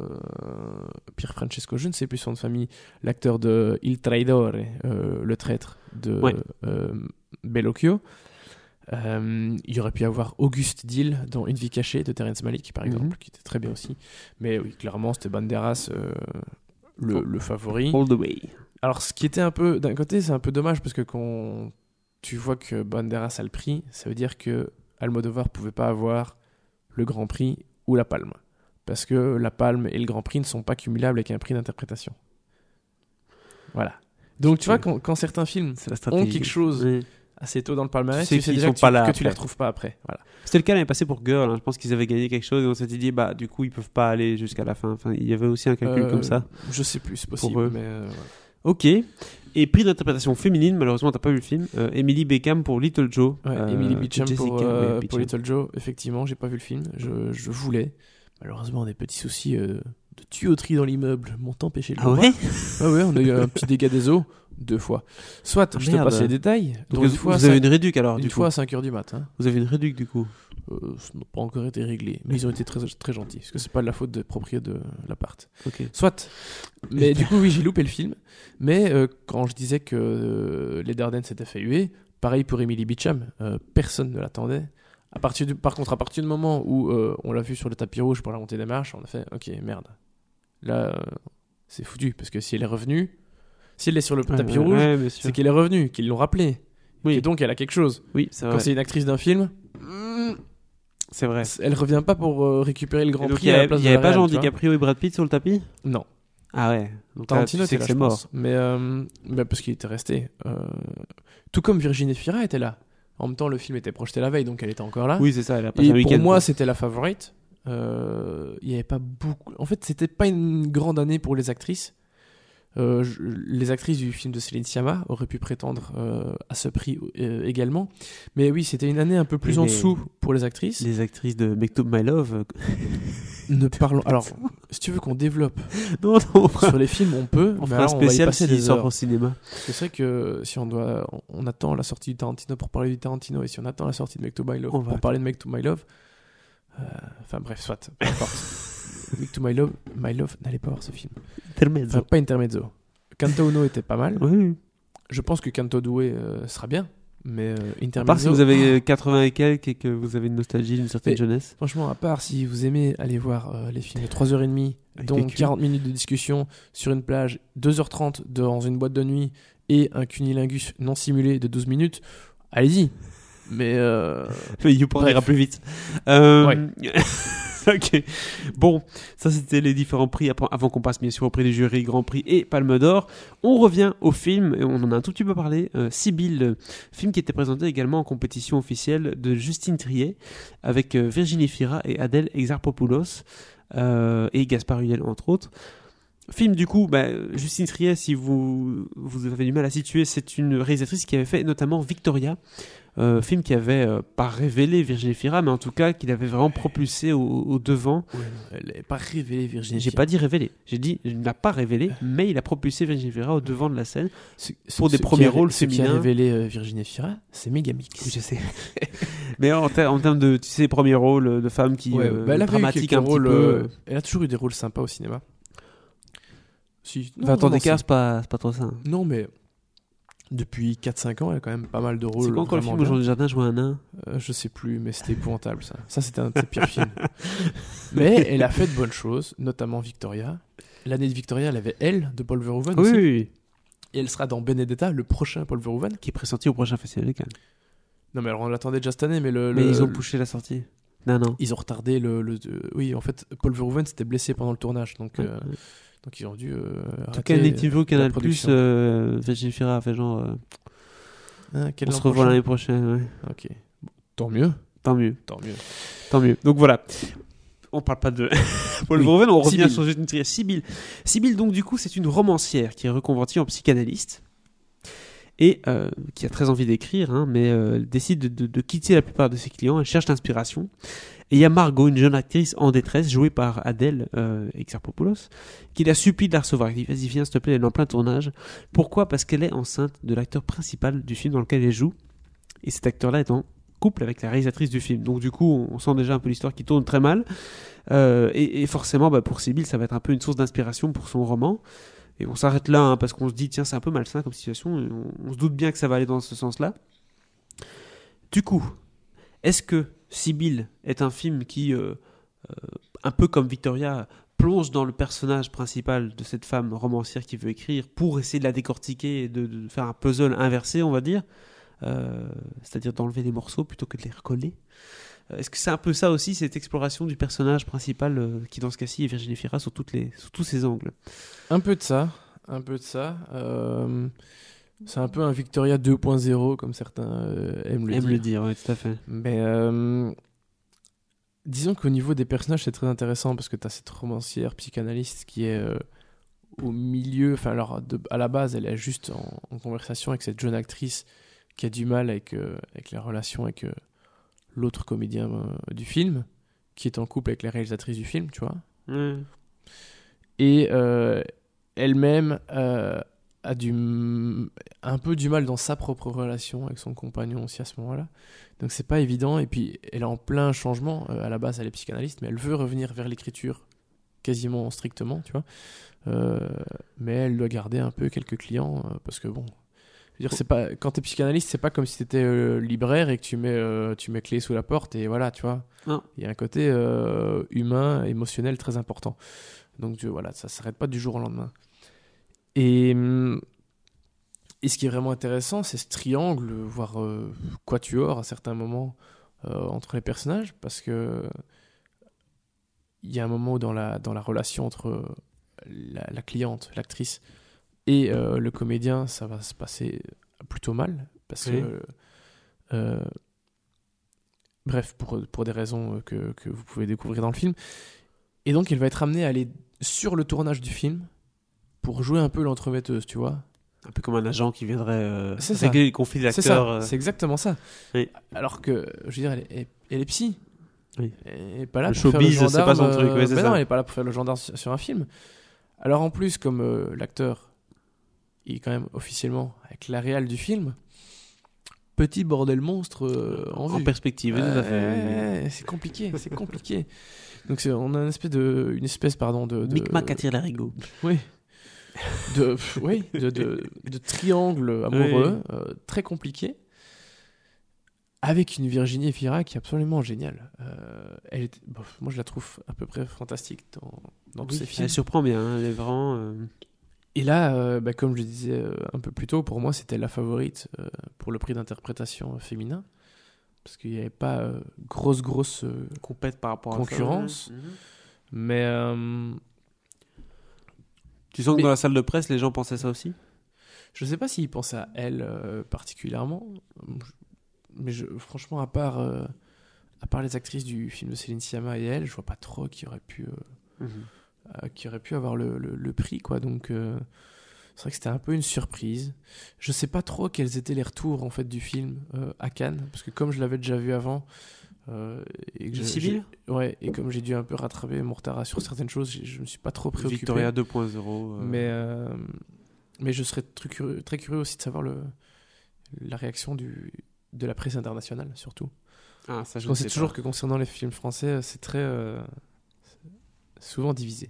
Pierre Francesco, je ne sais plus son nom de famille, l'acteur de Il Traidore, le traître de Ouais. Bellocchio. Il y aurait pu avoir Auguste Dill dans Une vie cachée de Terrence Malick, par Mhm. exemple, qui était très bien aussi. Mais oui, clairement, c'était Banderas le, le favori. All the way. Alors, ce qui était un peu, d'un côté, c'est un peu dommage parce que quand tu vois que Banderas a le prix, ça veut dire que Almodovar pouvait pas avoir le Grand Prix ou la Palme. Parce que la Palme et le Grand Prix ne sont pas cumulables avec un prix d'interprétation. Voilà. Donc, tu vois, quand, quand certains films ont quelque chose assez tôt dans le palmarès, Tu sais tu sais qu'ils déjà sont que, pas tu, là que tu les retrouves pas après. Voilà. C'était le cas l'année passée pour Girl. hein. Je pense qu'ils avaient gagné quelque chose et on s'était dit, bah, du coup, ils peuvent pas aller jusqu'à la fin. Enfin, il y avait aussi un calcul Euh, comme ça. Je sais plus, c'est possible. Pour eux. mais, euh. Ok. Et prix d'interprétation féminine, malheureusement, t'as pas vu le film. Euh, Emily Beckham pour Little Joe. Ouais, Euh, Emily Beecham Jessica, pour, ouais, euh, pour Little Joe, effectivement, j'ai pas vu le film, je, je voulais. Malheureusement, des petits soucis euh, de tuyauterie dans l'immeuble m'ont empêché de le Ah voir. ouais Ah ouais, on a eu un petit dégât des eaux, deux fois. Soit, Ah, je te merde. passe les détails, Donc, une vous, fois, vous avez une réduc alors, une du fois à coup. 5h du matin. Vous avez une réduc du coup. Euh, ça n'a pas encore été réglé, mais ils ont été très, très gentils, parce que c'est pas de la faute des propriétaires de l'appart. Ok. Soit. Mais du coup, oui, j'ai loupé le film. Mais euh, quand je disais que euh, les Dardennes s'étaient fait huer, pareil pour Emily Beecham, euh, personne ne l'attendait. À partir du, par contre, à partir du moment où euh, on l'a vu sur le tapis rouge pour la montée des marches, on a fait OK, merde. Là, euh, c'est foutu, parce que si elle est revenue, si elle est sur le tapis Ouais, rouge, ouais, c'est qu'elle est revenue, qu'ils l'ont rappelé. Oui. Et donc, elle a quelque chose. Oui, Quand c'est une actrice d'un film, hmm, C'est vrai. elle revient pas pour euh, récupérer le Grand Prix il y à la avait, place y de avait la pas Real, Jean tu vois. DiCaprio et Brad Pitt sur le tapis? Non. Ah ouais. Donc là, Tarantino que c'est je mort. Mais euh, bah, parce qu'il était resté. euh, Tout comme Virginie Fira était là. En même temps, le film était projeté la veille, donc elle était encore là. Oui, c'est ça. Elle a passé Et un pour moi, c'était la favorite. Euh, Il y avait pas beaucoup. En fait, c'était pas une grande année pour les actrices. Euh, je- les actrices du film de Céline Sciamma auraient pu prétendre euh, à ce prix euh, également. Mais oui, c'était une année un peu plus en mais- dessous pour les actrices. Les actrices de Make to My Love. Ne parlons. Alors, si tu veux qu'on développe non, non, sur les films, on peut. on mais alors, on va y spécial passer s'il des heures. au cinéma. C'est vrai que si on doit, on- on attend la sortie du Tarantino pour parler du Tarantino et si on attend la sortie de Make to My Love On va. pour parler de Make to My Love, enfin bref, soit, peu importe. To My Love, My Love, n'allez pas voir ce film. Intermezzo. Enfin, pas Intermezzo. Canto Uno était pas mal. Oui. Je pense que Canto Doué euh, sera bien, mais euh, À Intermezzo. part si vous avez euh, 80 et quelques et que vous avez une nostalgie d'une certaine jeunesse. Franchement, à part si vous aimez aller voir euh, les films de 3h30, Avec dont les culs. 40 minutes de discussion sur une plage, 2h30 dans une boîte de nuit et un cunilingus non simulé de 12 minutes, allez-y. Mais euh, YouPorn ira plus vite. Euh, Ouais. ok. Bon, ça c'était les différents prix avant qu'on passe bien sûr au prix du jury, Grand Prix et Palme d'Or. On revient au film, et on en a un tout petit peu parlé, euh, Sibylle, euh, film qui était présenté également en compétition officielle de Justine Triet avec euh, Virginie Fira et Adèle Exarchopoulos euh, et Gaspard Huliel entre autres. Film du coup, bah, Justine Triet, si vous, vous avez du mal à situer, c'est une réalisatrice qui avait fait notamment Victoria, euh, film qui avait euh, pas révélé Virginie Fira, mais en tout cas qui l'avait vraiment propulsé au, au devant. elle n'est pas révélée, Virginie. J'ai pas dit révélé, j'ai dit il n'a pas révélé, mais il a propulsé Virginie Fira au devant de la scène. Ce- ce- pour des ce premiers rôles ce qui a féminins. révélé euh, Virginie Fira, c'est Megamix. Oui, je sais. mais en, ter- en termes de, tu sais, premiers rôles de femmes qui Ouais, euh, bah, dramatiques un petit peu. euh, Elle a toujours eu des rôles sympas au cinéma. Si, non, 20 ans d'écart, c'est pas, c'est pas trop ça. Non, mais depuis 4-5 ans, elle a quand même pas mal de rôles. C'est quand encore le film bien. Jean Jardin jouait un nain Euh, Je sais plus, mais c'était épouvantable ça. Ça, c'était un de ses pires films. Mais elle a fait de bonnes choses, notamment Victoria. L'année de Victoria, elle avait Elle de Paul Verhoeven Oui, aussi. oui, oui. Et elle sera dans Benedetta, le prochain Paul Verhoeven. Qui est pressenti au prochain festival. Non, mais alors on l'attendait déjà cette année, mais le. Mais le- ils ont le- poussé la sortie. Non, non. Ils ont retardé le, le- euh, Oui, en fait, Paul Verhoeven s'était blessé pendant le tournage, donc, Ouais. euh, donc ils ont dû. euh, En tout cas, Niveau, la Canal Plus, production. euh, a fait genre. euh, quel on se revoit l'année prochaine, ouais. Ok. Bon, tant mieux. Tant mieux, Tant mieux. tant mieux. Donc voilà. On parle pas de Paul Oui. Verhoeven, on revient Sibylle. sur Trier. Sibylle. Sibylle, donc, du coup, c'est une romancière qui est reconvertie en psychanalyste et euh, qui a très envie d'écrire, hein, mais euh, décide de, de- de quitter la plupart de ses clients. Elle cherche l'inspiration. Et il y a Margot, une jeune actrice en détresse, jouée par Adèle euh, Exarchopoulos, qui la supplie de la recevoir. Elle dit Vas-y, viens, s'il te plaît, elle est en plein tournage. Pourquoi? Parce qu'elle est enceinte de l'acteur principal du film dans lequel elle joue. Et cet acteur-là est en couple avec la réalisatrice du film. Donc, du coup, on sent déjà un peu l'histoire qui tourne très mal. Euh, et, et forcément, bah, pour Sibylle, ça va être un peu une source d'inspiration pour son roman. Et on s'arrête là, hein, parce qu'on se dit, tiens, c'est un peu malsain comme situation. on, on se doute bien que ça va aller dans ce sens-là. Du coup, est-ce que Sibylle est un film qui, euh, euh, un peu comme Victoria, plonge dans le personnage principal de cette femme romancière qui veut écrire pour essayer de la décortiquer et de, faire un puzzle inversé, on va dire Euh, c'est-à-dire d'enlever les morceaux plutôt que de les recoller? Est-ce que c'est un peu ça aussi, cette exploration du personnage principal euh, qui, dans ce cas-ci, est Virginie Fira sous, toutes les, sous tous ses angles? Un peu de ça, un peu de ça. Euh, c'est un peu un Victoria 2.0 comme certains euh, aiment le dire. le dire, ouais, tout à fait. Mais euh, disons qu'au niveau des personnages, c'est très intéressant parce que tu as cette romancière psychanalyste qui est euh, au milieu. Enfin, alors de- à la base, elle est juste en, en conversation avec cette jeune actrice qui a du mal avec, euh, avec la relation avec euh, l'autre comédien euh, du film, qui est en couple avec la réalisatrice du film, tu vois. Ouais. Et euh, elle-même euh, a du, un peu du mal dans sa propre relation avec son compagnon aussi à ce moment-là. Donc c'est pas évident. Et puis elle est en plein changement. À la base, elle est psychanalyste, mais elle veut revenir vers l'écriture quasiment strictement, tu vois. Euh, mais elle doit garder un peu quelques clients euh, parce que bon. Dire, c'est pas, quand t'es psychanalyste, c'est pas comme si t'étais euh, libraire et que tu mets, euh, tu mets clé sous la porte et voilà, tu vois. Non. Il y a un côté euh, humain, émotionnel très important. Donc tu- voilà, ça s'arrête pas du jour au lendemain. Et, hum, et ce qui est vraiment intéressant, c'est ce triangle, voire euh, quatuor à certains moments entre les personnages, parce que il y a un moment où dans la, dans la relation entre la, la cliente, l'actrice, et euh, le comédien, ça va se passer plutôt mal, parce Oui. que... euh, bref, pour, pour des raisons que, que vous pouvez découvrir dans le film. Et donc, elle va être amenée à aller sur le tournage du film pour jouer un peu l'entremetteuse, tu vois. Un peu comme un agent qui viendrait euh, régler les conflits d'acteurs. euh. c'est exactement ça. Oui. Alors que, je veux dire, elle est, elle est psy. Oui. Elle est pas là Le pour faire le showbiz, c'est gendarme. pas son truc, ouais, c'est ben non, elle est pas là pour faire le gendarme sur, un film. Alors en plus, comme euh, l'acteur, il est quand même officiellement avec la réal du film, petit bordel monstre euh, en, en vue. perspective, oui, tout à fait. Ouais, c'est compliqué, c'est compliqué. Donc c'est- on a une espèce de, une espèce pardon de, de Micmac attire l'arigot. oui, de, oui, de, de, de triangle amoureux euh, très compliqué, avec une Virginie Fira qui est absolument géniale. Euh, elle est, bof, moi je la trouve à peu près fantastique dans, dans tous ses films. elle surprend bien, hein, elle est vraiment. euh, Et là, euh, bah, comme je disais euh, un peu plus tôt, pour moi c'était la favorite euh, pour le prix d'interprétation féminin. parce qu'il n'y avait pas euh, grosse, grosse. euh, Compète par rapport à Concurrence. ça. Mhm. mais euh, Tu sens que dans la salle de presse, les gens pensaient ça aussi? Je sais pas s'il pensait à elle euh, particulièrement. Mais je, franchement, à part, euh, à part les actrices du film de Céline Sciamma et elle, je vois pas trop qui aurait pu. euh, Mhm. Qui aurait pu avoir le, le- le prix quoi. Donc euh, c'est vrai que c'était un peu une surprise. Je sais pas trop quels étaient les retours en fait du film euh, à Cannes parce que comme je l'avais déjà vu avant euh, et que je- civil? Ouais et comme j'ai dû un peu rattraper mon retard sur certaines choses je me suis pas trop préoccupé. Victoria 2.0. euh, mais euh, mais je serais très curieux, très curieux aussi de savoir le la réaction du de la presse internationale surtout. Ah, ça, je on ne sait sais toujours que concernant les films français c'est très euh, souvent divisé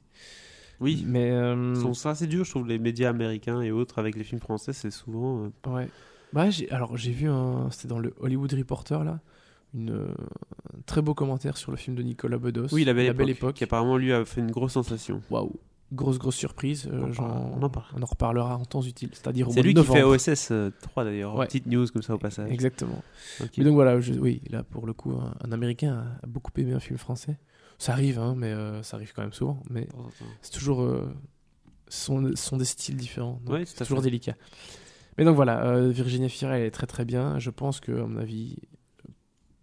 Oui, mais euh, ça assez dur, je trouve, les médias américains et autres avec les films français, c'est souvent. euh, Ouais. Bah, j'ai, alors j'ai vu un. C'était dans le Hollywood Reporter là. Une, euh, un très beau commentaire sur le film de Nicolas Bedos. Oui, la belle, époque, époque. qui apparemment lui a fait une grosse sensation. Waouh. Grosse, grosse surprise. euh, On en j'en- parle- on en parle. on en reparlera en temps utile. C'est-à-dire au C'est lui de qui fait. OSS euh, 3 d'ailleurs. Ouais. Petite news comme ça au passage. Exactement. Mais donc voilà, je- oui, là pour le coup, un, un Américain a beaucoup aimé un film français. Ça arrive, hein, mais euh, ça arrive quand même souvent. Mais c'est toujours. euh, ce sont, ce sont des styles différents. donc Ouais, c'est toujours fait. délicat. Mais donc voilà, euh, Virginia Fira, elle est très très bien. Je pense que, à mon avis,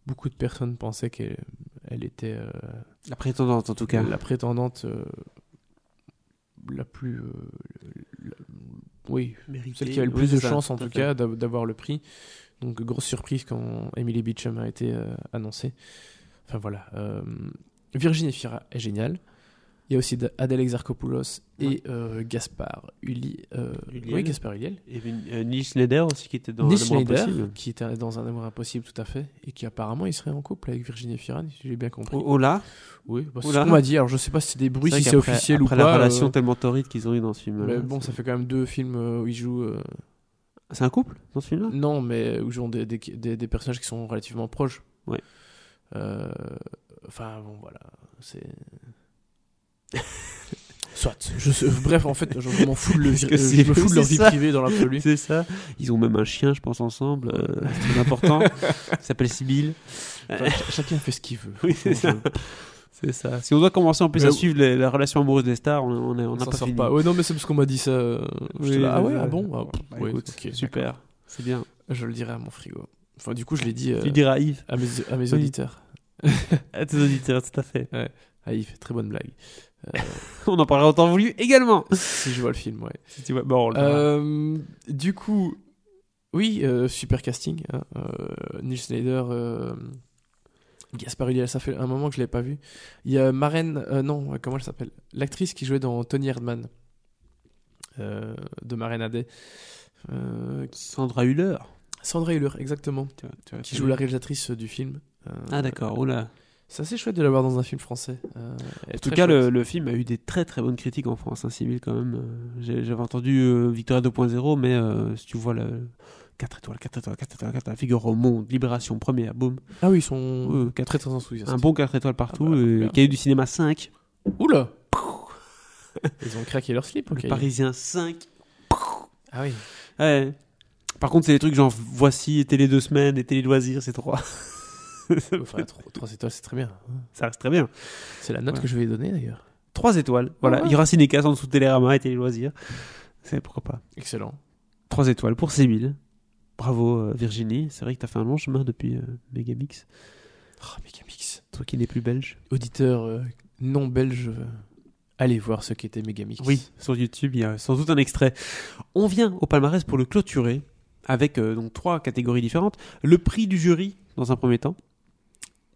beaucoup de personnes pensaient qu'elle elle était euh, La prétendante en tout cas. la prétendante euh, la plus. euh, la- oui, Méritée. celle qui avait le Oui, plus de ça, chances en tout cas d'av- d'avoir le prix. Donc grosse surprise quand Emily Beecham a été euh, annoncée. Enfin voilà. euh, Virginie Fira est géniale. Il y a aussi Adèle Exarchopoulos et Ouais. euh, Gaspard Uli, euh, Uliel. Oui, Gaspard Uliel. Et euh, Neil Schneider aussi qui était dans Un Amour Schneider, Impossible. qui était dans Un amour impossible tout à fait, et qui apparemment il serait en couple avec Virginie Fira, si j'ai bien compris. Oh, là Oui, bah, c'est ce qu'on m'a dit. Alors je sais pas si c'est des bruits, si c'est officiel ou après pas. la relation euh, tellement torride qu'ils ont eu dans ce film. mais bon, ça fait quand même deux films euh, où ils jouent. euh, C'est un couple dans ce film-là? Non, mais où jouent des, des, des, des personnages qui sont relativement proches. Ouais. Euh, Enfin, bon, voilà. C'est. Soit. Je sais- bref, en fait, je, m'en fous de, le, euh, je me fous de leur vie ça. privée dans l'absolu. C'est ça. Ils ont même un chien, je pense, ensemble. euh, c'est très important. Il s'appelle Sibyl. Enfin, ch- chacun fait ce qu'il veut. Oui, c'est ça. C'est ça. Si on doit commencer en plus Mais à suivre les- la relation amoureuse des stars, on on on On pas fini. pas. Ouais, non, mais c'est parce qu'on m'a dit ça. euh, j'étais Oui, là, ah ouais, ah bon ah, Bah, ouais, écoute, ok, super. C'est bien. Je le dirai à mon frigo. Enfin, du coup, je l'ai dit euh, Tu le diras à Yves. à mes, à mes auditeurs. À tes auditeurs, tout à fait. Ah, il fait très bonne blague. Euh, On en parlera temps voulu également. si je vois le film, ouais. Si tu vois. Bon, on le verra. Euh, du coup, oui, euh, super casting. hein. Euh, Neil Snyder, Gaspard Ulliel, ça fait un moment que je l'ai pas vu. Il y a Marraine, euh, non, comment elle s'appelle? L'actrice qui jouait dans Tony Erdman, euh, de Aday. Euh, Sandra Hüller. Sandra Hüller, exactement, Tu vois- tu vois, qui joue la réalisatrice du film. Euh, Ah d'accord. Là. C'est assez chouette de l'avoir dans un film français. Euh, En tout cas, le, film a eu des très très bonnes critiques en France, hein, civil quand même. Euh, J'avais entendu euh, Victoria 2.0, mais si tu vois le 4 étoiles, 4 étoiles, 4 étoiles, 4 étoiles, Figaro, Monde, Libération, première, boum. Ah oui, ils sont Euh, quatre- très très enthousiastes. Un bon 4 étoiles partout, Ah bah, euh, bien. Cahier du cinéma 5, Oula Ils ont craqué leur slip, ok. Le Parisien 5. Ah oui. Ouais. Par contre, c'est des trucs genre Voici, Télé 2 semaines, et Télé Loisirs, c'est 3. Enfin, 3 étoiles, c'est très bien. Ça reste très bien. C'est la note que je vais donner d'ailleurs. 3 étoiles. Voilà, il y aura Cinécas en dessous de Télérama et Télé Loisirs. C'est pourquoi pas. Excellent. 3 étoiles pour Séville. Bravo euh, Virginie, c'est vrai que t'as fait un long chemin depuis euh, Megamix. Oh, Megamix. Toi qui n'es plus belge. Auditeur euh, non belge, allez voir ce qu'était Megamix. Oui, sur YouTube, il y a sans doute un extrait. On vient au palmarès pour le clôturer avec donc trois catégories différentes. Le prix du jury dans un premier temps.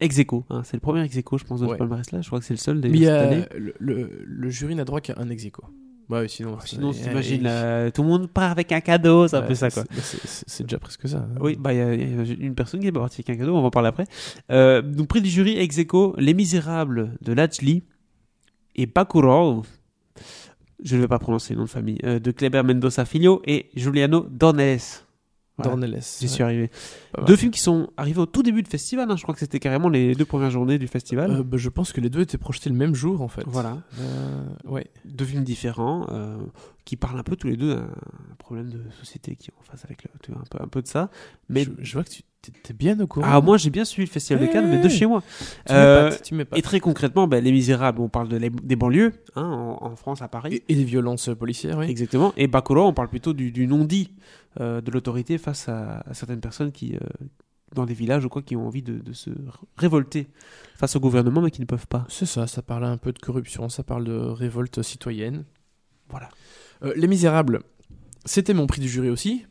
Ex aequo, hein, c'est le premier ex aequo, je pense, de ce Ouais. palmarès-là. Je crois que c'est le seul Mais d'ailleurs cette année. le, le- le jury n'a droit qu'à un ex aequo. Ouais, sinon, Sinon, c'est- t'imagines, euh, tout le monde part avec un cadeau, c'est un peu ça, quoi. c'est- déjà presque ça. hein. Oui, bah il y, a- il y a une personne qui est partie avec un cadeau, on va en parler après. Euh, donc prix du jury ex aequo, Les Misérables de Lajli et Bacurau, je ne vais pas prononcer le nom de famille, euh, de Kleber Mendoza Filho et Juliano Dornelles. Voilà, Dornelles. J'y suis arrivé. Pas mal. Deux films qui sont arrivés au tout début du festival, hein, je crois que c'était carrément les deux premières journées du festival. Euh, bah, je pense que les deux étaient projetés le même jour en fait. Voilà, Euh, ouais. deux films différents euh, qui parlent un peu tous les deux d'un problème de société qui est en face avec le, un peu, un peu de ça. Mais je, je vois que tu t'es- bien au courant. Ah, moi j'ai bien suivi le Festival de Cannes, mais de Ouais. chez moi. tu Euh, tu et très concrètement, ben, Les Misérables, on parle de les- des banlieues, hein, en, en France, à Paris. Et, et des violences policières, oui. Exactement. Et Baccarat, on parle plutôt du, du non-dit euh, de l'autorité face à, à certaines personnes qui, euh, dans des villages ou quoi, qui ont envie de, de se révolter face au gouvernement, mais qui ne peuvent pas. C'est ça, ça parle un peu de corruption, ça parle de révolte citoyenne. Voilà. Les Misérables, c'était mon prix du jury aussi.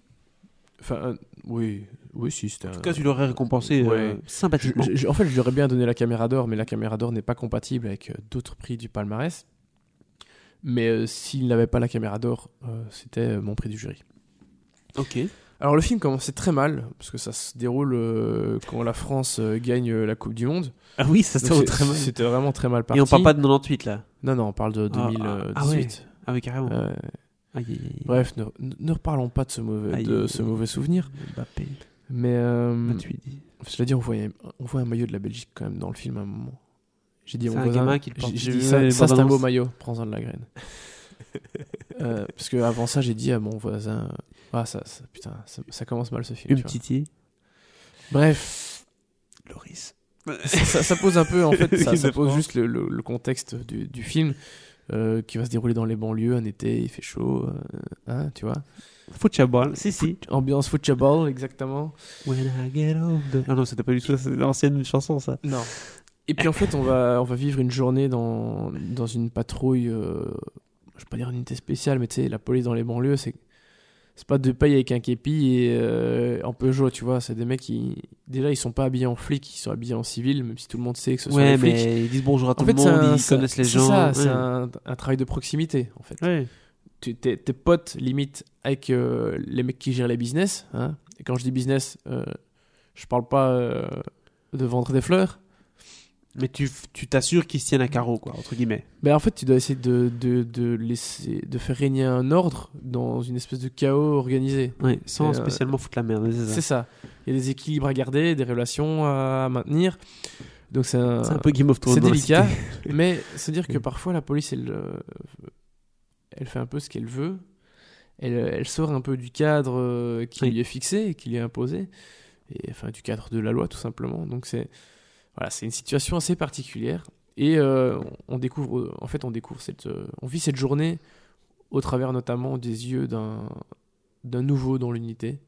Enfin, oui, oui, si, c'était En tout cas, tu l'aurais récompensé euh, sympathiquement. Je- je- en fait, je lui aurais bien donné la caméra d'or, mais la caméra d'or n'est pas compatible avec euh, d'autres prix du palmarès. Mais euh, s'il n'avait pas la caméra d'or, euh, c'était mon prix du jury. Ok. Alors le film commençait très mal, parce que ça se déroule quand la France gagne la Coupe du Monde. Ah oui, ça se c'est- très mal. C'était vraiment très mal parti. Et on parle pas de 98 là. Non, non, on parle de Ah, 2018. ah ouais. Ah oui, carrément. Aïe, aïe, aïe. bref, ne, ne reparlons pas de ce mauvais, de ce mauvais souvenir. Mbappé, Mais euh, Matuidi. cela dit, on voyait, on voit un maillot de la Belgique quand même dans le film à un moment. J'ai dit un voisin, gamin qui le porte. j'ai- vu ça, c'est un beau maillot, prends-en de la graine. Euh, parce que avant ça, j'ai dit à mon voisin, ah ça, ça- putain, ça, ça commence mal ce film. Une. Titi. Bref, Loris. ça, pose un peu, en fait, ça, pose juste le, le- le contexte du, du film euh, qui va se dérouler dans les banlieues un été, il fait chaud, euh, hein, tu vois. Football. Si, si. Ambiance football, exactement. When I get older. Ah non, c'était pas du tout ça, c'est l'ancienne chanson ça. Non. Et puis en fait, on va, on va vivre une journée dans, dans une patrouille, euh, je vais pas dire une unité spéciale, mais tu sais, la police dans les banlieues, c'est c'est pas deux pailles avec un képi et euh, en Peugeot, tu vois. C'est des mecs qui, déjà, ils sont pas habillés en flics, ils sont habillés en civil, même si tout le monde sait que ce sont Ouais, des flics. mais ils disent bonjour à tout En fait, le c'est monde, un- ils c'est- connaissent les c'est gens. ça, ouais. c'est un, un travail de proximité, en fait. Ouais. Tu- tes, tes potes limite avec euh, les mecs qui gèrent les business. Hein. Et quand je dis business, euh, je parle pas euh, de vendre des fleurs. Mais tu tu t'assures qu'ils se tiennent à carreau, quoi, entre guillemets. Ben en fait, tu dois essayer de, de, de laisser, de faire régner un ordre dans une espèce de chaos organisé. Ouais, sans Euh, spécialement foutre la merde, c'est ça. Il y a des équilibres à garder, des relations à maintenir. Donc c'est un, un peu Game of Thrones. c'est délicat, mais c'est dire que Oui. parfois la police, elle, elle fait un peu ce qu'elle veut. Elle, elle sort un peu du cadre euh, qui Oui. lui est fixé, qui lui est imposé, et enfin du cadre de la loi tout simplement. Donc c'est voilà, c'est une situation assez particulière. Et euh, on découvre, en fait, on découvre cette, euh, on vit cette journée au travers notamment des yeux d'un d'un nouveau dans l'unité.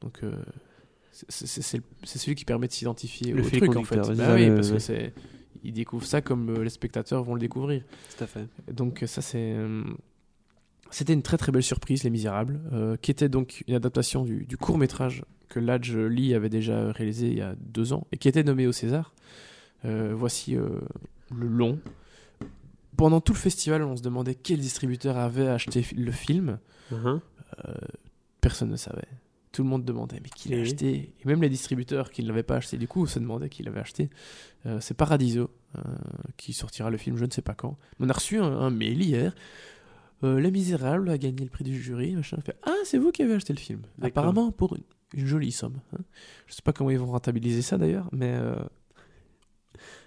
Donc euh, c'est- celui qui permet de s'identifier au truc en fait. Bah oui, le- parce que ouais. c'est ils découvrent ça comme les spectateurs vont le découvrir. Tout à fait. Donc ça c'est c'était une très très belle surprise Les Misérables, euh, qui était donc une adaptation du, court métrage que Ladj Lee avait déjà réalisé il y a deux ans et qui était nommé au César. Euh, voici euh, le long. Pendant tout le festival, on se demandait quel distributeur avait acheté le film. Euh, personne ne savait. Tout le monde demandait, mais qui l'a Et- acheté? Et même les distributeurs qui ne l'avaient pas acheté, du coup, se demandaient qui l'avait acheté. C'est Paradiso qui sortira le film, je ne sais pas quand. On a reçu un, un mail hier. Euh, Les Misérables a gagné le prix du jury. Machin. Fait, ah, c'est vous qui avez acheté le film. Apparemment pour une, une jolie somme. hein. Je sais pas comment ils vont rentabiliser ça d'ailleurs, mais. euh,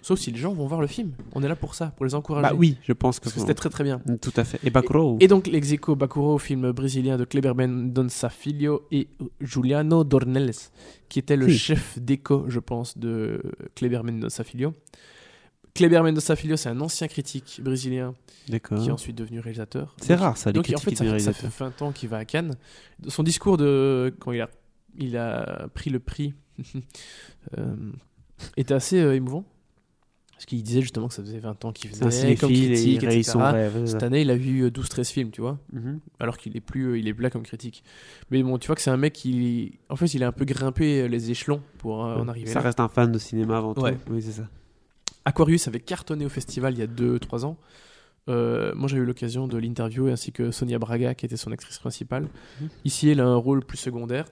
Sauf si les gens vont voir le film. On est là pour ça, pour les encourager. Bah oui, je pense que, que c'était très très bien. Tout à fait. Et Bacuro Et donc l'ex-eco Bakuro, film brésilien de Kleber Mendonça Filho et Juliano Dornelles, qui était le Oui. chef d'éco, je pense, de Kleber Mendonça Filho. Kleber Mendonça Filho, c'est un ancien critique brésilien qui est ensuite devenu réalisateur. C'est rare ça, les Donc en critiques fait, ça, et fait- ça fait 20 ans qu'il va à Cannes. Son discours de quand il a, il a pris le prix euh, était assez euh, émouvant. Parce qu'il disait justement que ça faisait 20 ans qu'il faisait comme et critique, réalise etc. rêve. Cette année, il a vu 12-13 films, tu vois Mhm. alors qu'il est plus euh, il est plat comme critique mais bon tu vois que c'est un mec qui en fait il a un peu grimpé les échelons pour euh, en arriver Ça là reste un fan de cinéma avant tout. Oui, c'est ça. Aquarius avait cartonné au festival il y a 2-3 ans. Euh, moi j'ai eu l'occasion de l'interviewer ainsi que Sonia Braga qui était son actrice principale. Mhm. ici elle a un rôle plus secondaire.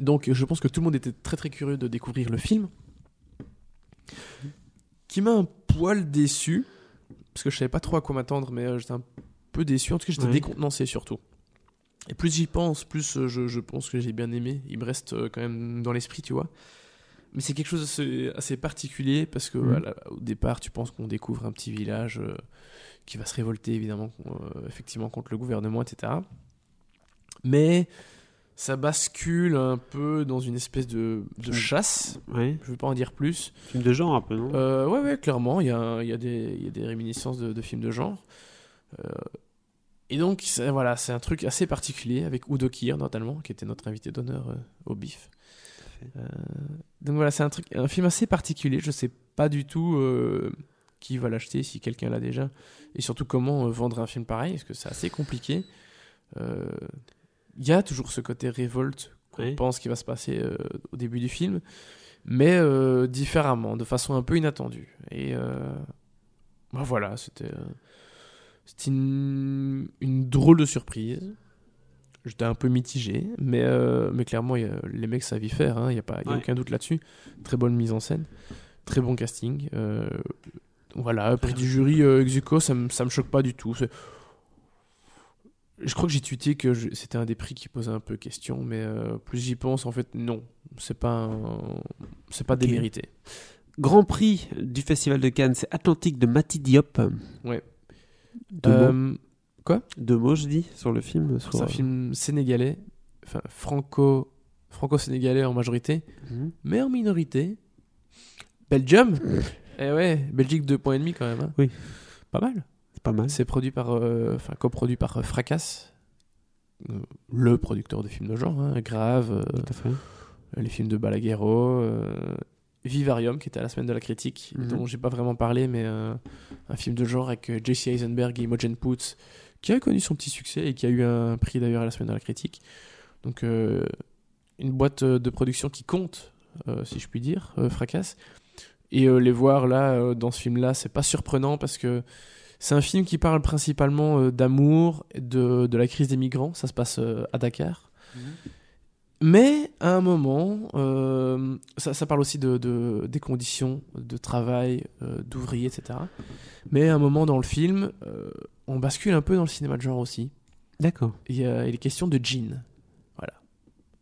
Donc je pense que tout le monde était très très curieux de découvrir le film qui m'a un poil déçu parce que je savais pas trop à quoi m'attendre mais euh, j'étais un peu déçu. En tout cas j'étais décontenancé surtout. Et plus j'y pense plus euh, je, je pense que j'ai bien aimé. Il me reste quand même dans l'esprit tu vois mais c'est quelque chose d'assez assez particulier parce que Mhm. au départ tu penses qu'on découvre un petit village euh, qui va se révolter évidemment euh, effectivement contre le gouvernement etc mais ça bascule un peu dans une espèce de, de chasse. Je veux pas en dire plus. Film de genre un peu, non? Euh, ouais, ouais, clairement, il y a, y, a des- il y a des réminiscences de, de films de genre. Euh, et donc, c'est- voilà, c'est un truc assez particulier avec Udo Kier, notamment, qui était notre invité d'honneur au BIF. Fait. Euh, donc voilà, c'est un, truc, un film assez particulier. Je sais pas du tout euh, qui va l'acheter, si quelqu'un l'a déjà. Et surtout, comment euh, vendre un film pareil, parce que c'est assez compliqué. Euh, Il y a toujours ce côté révolte qu'on pense qu'il va se passer euh, au début du film, mais euh, différemment, de façon un peu inattendue. Et bah voilà, c'était c'était une, une drôle de surprise. J'étais un peu mitigé, mais, euh, mais clairement, il y a- les mecs savent y faire, hein, il n'y a, pas- il y a Ouais. aucun doute là-dessus. Très bonne mise en scène, très bon casting. euh, voilà, prix du jury euh, ex aequo, ça ça me choque pas du tout. Je crois que j'ai tweeté que je- c'était un des prix qui posait un peu question, mais euh, plus j'y pense, en fait, non. C'est pas, un- c'est pas démérité. Grand prix du Festival de Cannes, c'est Atlantique de Mati Diop. Ouais. Euh, Deux mots, je dis, sur le film. sur- C'est un film sénégalais, enfin franco, franco-sénégalais en majorité, Mhm. mais en minorité. Belgium Eh ouais, Belgique 2.5 quand même. hein. Oui. Pas mal. C'est pas mal. C'est produit par, euh, enfin coproduit par euh, Fracas, euh, le producteur de films de genre, hein, Grave, euh, Tout à fait. les films de Balaguerro, euh, Vivarium qui était à la semaine de la critique, Mhm. dont j'ai pas vraiment parlé, mais euh, un film de genre avec euh, Jesse Eisenberg et Imogen Poots, qui a connu son petit succès et qui a eu un prix d'ailleurs à la semaine de la critique. Donc euh, une boîte euh, de production qui compte, euh, si je puis dire, euh, Fracas. Et les voir là, dans ce film-là, c'est pas surprenant parce que c'est un film qui parle principalement d'amour, de, de la crise des migrants. Ça se passe à Dakar. Mais à un moment, euh, ça, ça parle aussi de, de- des conditions de travail, euh, d'ouvriers, etc. Mais à un moment dans le film, euh, on bascule un peu dans le cinéma de genre aussi. D'accord. Il, y a, il est question de djinns. Voilà.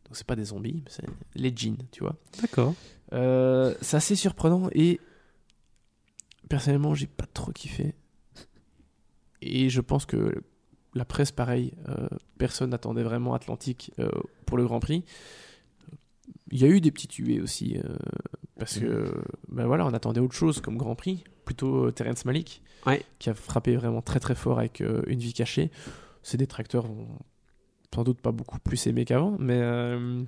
Donc c'est pas des zombies, mais c'est les djinns, tu vois. D'accord. Euh, c'est assez surprenant et personnellement, j'ai pas trop kiffé. Et je pense que la presse, pareil, euh, personne n'attendait vraiment Atlantique euh, pour le Grand Prix. Il y a eu des petits tués aussi, euh, parce que ben voilà, on attendait autre chose comme Grand Prix, plutôt Terrence Malick, Ouais. qui a frappé vraiment très très fort avec euh, Une vie cachée. Ses détracteurs vont sans doute pas beaucoup plus aimé qu'avant, mais euh,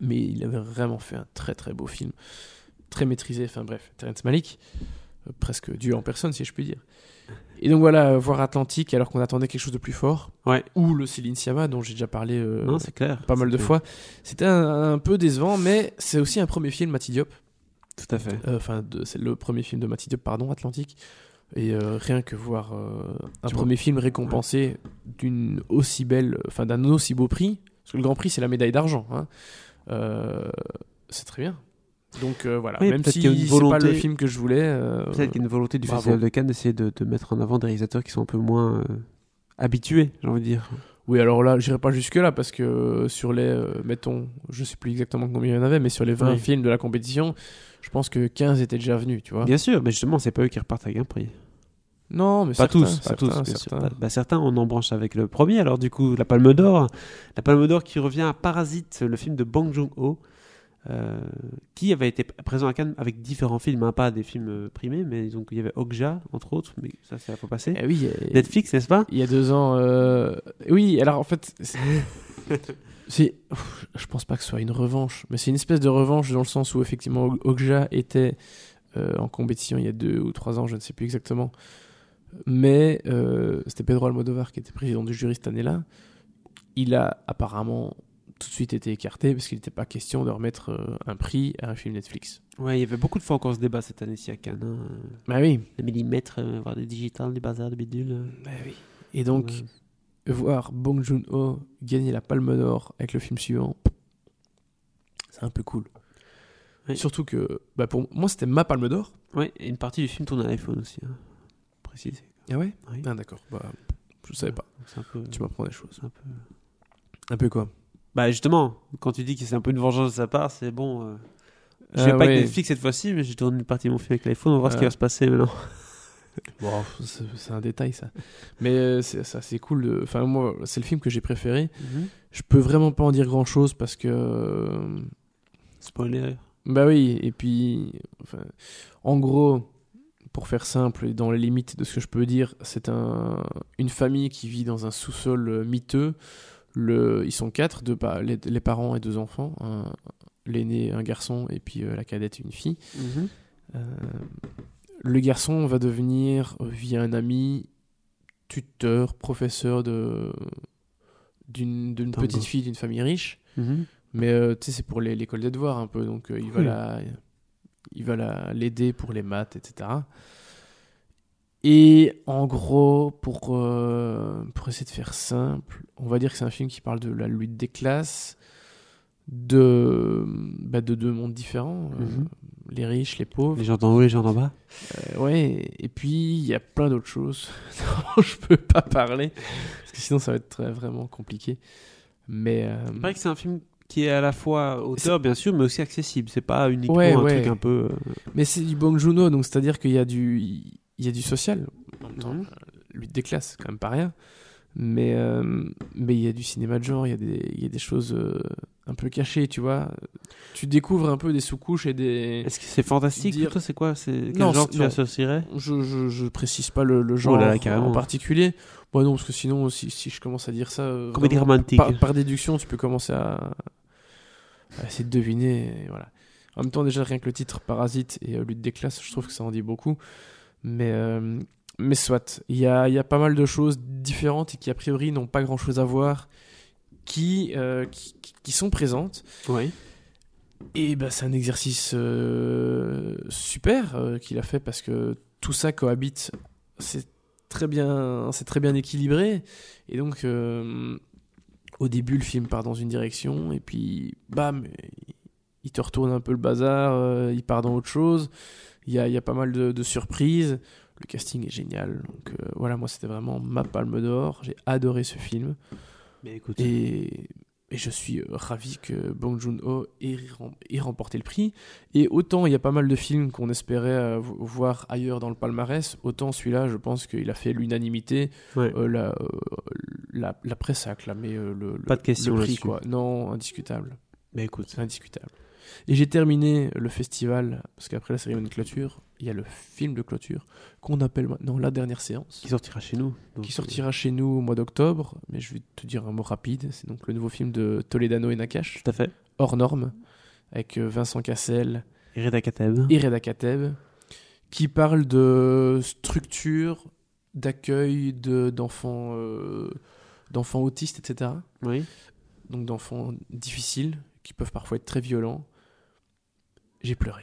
mais il avait vraiment fait un très très beau film, très maîtrisé. Enfin bref, Terrence Malick, euh, presque Dieu en personne si je puis dire. Et donc voilà, euh, voir Atlantique alors qu'on attendait quelque chose de plus fort, Ouais. ou le Céline Sciamma dont j'ai déjà parlé euh, non, clair. pas mal de fois, c'était un, un peu décevant, mais c'est aussi un premier film Mati Diop. Tout à fait. Euh, Enfin, c'est le premier film de Mati Diop, pardon, Atlantique. Et euh, rien que voir un Tu premier film récompensé d'une aussi belle, enfin d'un aussi beau prix, parce que le Grand Prix c'est la médaille d'argent, hein, c'est très bien. Donc euh, voilà, Oui, même si c'est pas le volonté- film que je voulais. euh, Peut-être qu'il y a une volonté du bravo. Festival de Cannes d'essayer de, de mettre en avant des réalisateurs qui sont un peu moins euh, habitués, j'ai envie de dire. Oui, alors là, j'irai pas jusque là parce que sur les, mettons, je sais plus exactement combien il y en avait, mais sur les 20 Ouais. films de la compétition, je pense que 15 étaient déjà venus, tu vois. Bien sûr, mais justement, c'est pas eux qui repartent avec un prix. Non, mais Pas certains, tous, pas certains, tous. bien sûr. certains. Bah, bah, certains, on en branche avec le premier. Alors du coup, la Palme d'Or, la Palme d'Or qui revient à Parasite, le film de Bong Joon-ho, euh, qui avait été présent à Cannes avec différents films, hein, pas des films euh, primés, mais donc il y avait Okja entre autres, mais ça c'est la fois passée. Eh oui, et- Netflix, n'est-ce pas? Il y a deux ans. euh, Oui, alors en fait. c'est- Je pense pas que ce soit une revanche, mais c'est une espèce de revanche dans le sens où effectivement Okja était en compétition il y a deux ou trois ans, je ne sais plus exactement. Mais c'était Pedro Almodovar qui était président du jury cette année-là. Il a apparemment tout de suite été écarté parce qu'il n'était pas question de remettre euh, un prix à un film Netflix. Ouais, il y avait beaucoup de fois encore ce débat cette année-ci à Cannes. hein. Bah oui. Des millimètres, euh, voir des digitales, des bazars, des bidules. euh. Bah oui. Et donc, Ouais. voir Bong Joon-ho gagner la Palme d'Or avec le film suivant, c'est un peu cool. Surtout que, bah pour moi, c'était ma Palme d'Or. Ouais, et une partie du film tourne à l'iPhone aussi, hein. précisé. Ah ouais? Oui. Ah d'accord, bah, je savais pas. Peu. Tu m'apprends des choses. c'est un peu- Un peu quoi? Bah justement, quand tu dis que c'est un peu une vengeance de sa part, c'est bon. euh, Je Ah vais pas ouais. avec Netflix cette fois-ci, mais j'ai tourné une partie de mon film avec l'iPhone. On va voir ce qui Ah. va se passer maintenant. Bon, c'est un détail ça. Mais euh, c'est ça, c'est cool. de- Enfin, moi, c'est le film que j'ai préféré. Je peux vraiment pas en dire grand chose parce que. euh, Spoiler. Bah oui, et puis. Enfin, en gros, pour faire simple, et dans les limites de ce que je peux dire, c'est un, une famille qui vit dans un sous-sol euh, miteux. Le, ils sont quatre, deux, les, les parents et deux enfants. L'aîné, un garçon, et puis euh, la cadette, une fille. Mhm. Euh, le garçon va devenir, euh, via un ami, tuteur, professeur de d'une petite fille d'une famille riche. Mhm. Mais euh, tu sais, c'est pour l'école des devoirs un peu, donc il va Oui. la, il va la l'aider pour les maths, etc. Et en gros, pour euh, pour essayer de faire simple, on va dire que c'est un film qui parle de la lutte des classes, de bah, de deux mondes différents, euh, Mhm. les riches, les pauvres. Les gens d'en haut, les gens d'en bas. Euh, ouais, et puis il y a plein d'autres choses dont je peux pas parler, parce que sinon ça va être très, vraiment compliqué. Mais euh, C'est vrai que c'est un film qui est à la fois auteur, bien sûr, mais aussi accessible. C'est pas uniquement Ouais, un ouais. truc un peu. mais c'est du Bong Joon-ho, donc c'est-à-dire qu'il y a du il y a du social. En même temps, euh, lutte des classes, c'est quand même pas rien. Mais euh, mais il y a du cinéma de genre, il y a des il y a des choses euh, un peu cachées, tu vois. Tu découvres un peu des sous-couches et des Est-ce que c'est fantastique Dire- C'est quoi? C'est quel Non, genre c'est- tu non. associerais? Je, je, je précise pas le, le genre Oh là là, carrément. en particulier. Moi non, parce que sinon, si, si je commence à dire ça, Comédie romantique. par, par déduction, tu peux commencer à, à essayer de deviner. et voilà. En même temps, déjà, rien que le titre Parasite et euh, Lutte des classes, je trouve que ça en dit beaucoup. Mais, euh, mais soit, il y a, y a pas mal de choses différentes et qui, a priori, n'ont pas grand-chose à voir, qui, euh, qui, sont présentes. Oui. Et ben, c'est un exercice euh, super qu'il a fait parce que tout ça cohabite. C'est très bien, c'est très bien équilibré. Et donc, au début, le film part dans une direction et puis, bam, il te retourne un peu le bazar. il part dans autre chose. Il y a, y a pas mal de, de surprises. Le casting est génial. Donc euh, voilà, moi, c'était vraiment ma palme d'or. J'ai adoré ce film. Mais écoute. Et, et je suis euh, ravi que Bong Joon-ho ait, rem- ait remporté le prix. Et autant il y a pas mal de films qu'on espérait euh, vo- voir ailleurs dans le palmarès, autant celui-là, je pense qu'il a fait l'unanimité. Ouais. Euh, la, la, la presse a acclamé le, le- Pas de question le prix. Quoi. Non, indiscutable. Mais écoute. Indiscutable. Et j'ai terminé le festival, parce qu'après la cérémonie de clôture, il y a le film de clôture, qu'on appelle maintenant La Dernière Séance Qui sortira chez nous. donc, qui sortira chez nous au mois d'octobre, mais je vais te dire un mot rapide. C'est donc le nouveau film de Toledano et euh, Nakash, Tout à fait. hors norme, avec euh, Vincent Cassel Et Reda Kateb. et Reda Kateb, qui parle de structure d'accueil de- d'enfants euh, d'enfants autistes, etc. Oui. Donc d'enfants difficiles, qui peuvent parfois être très violents. J'ai pleuré.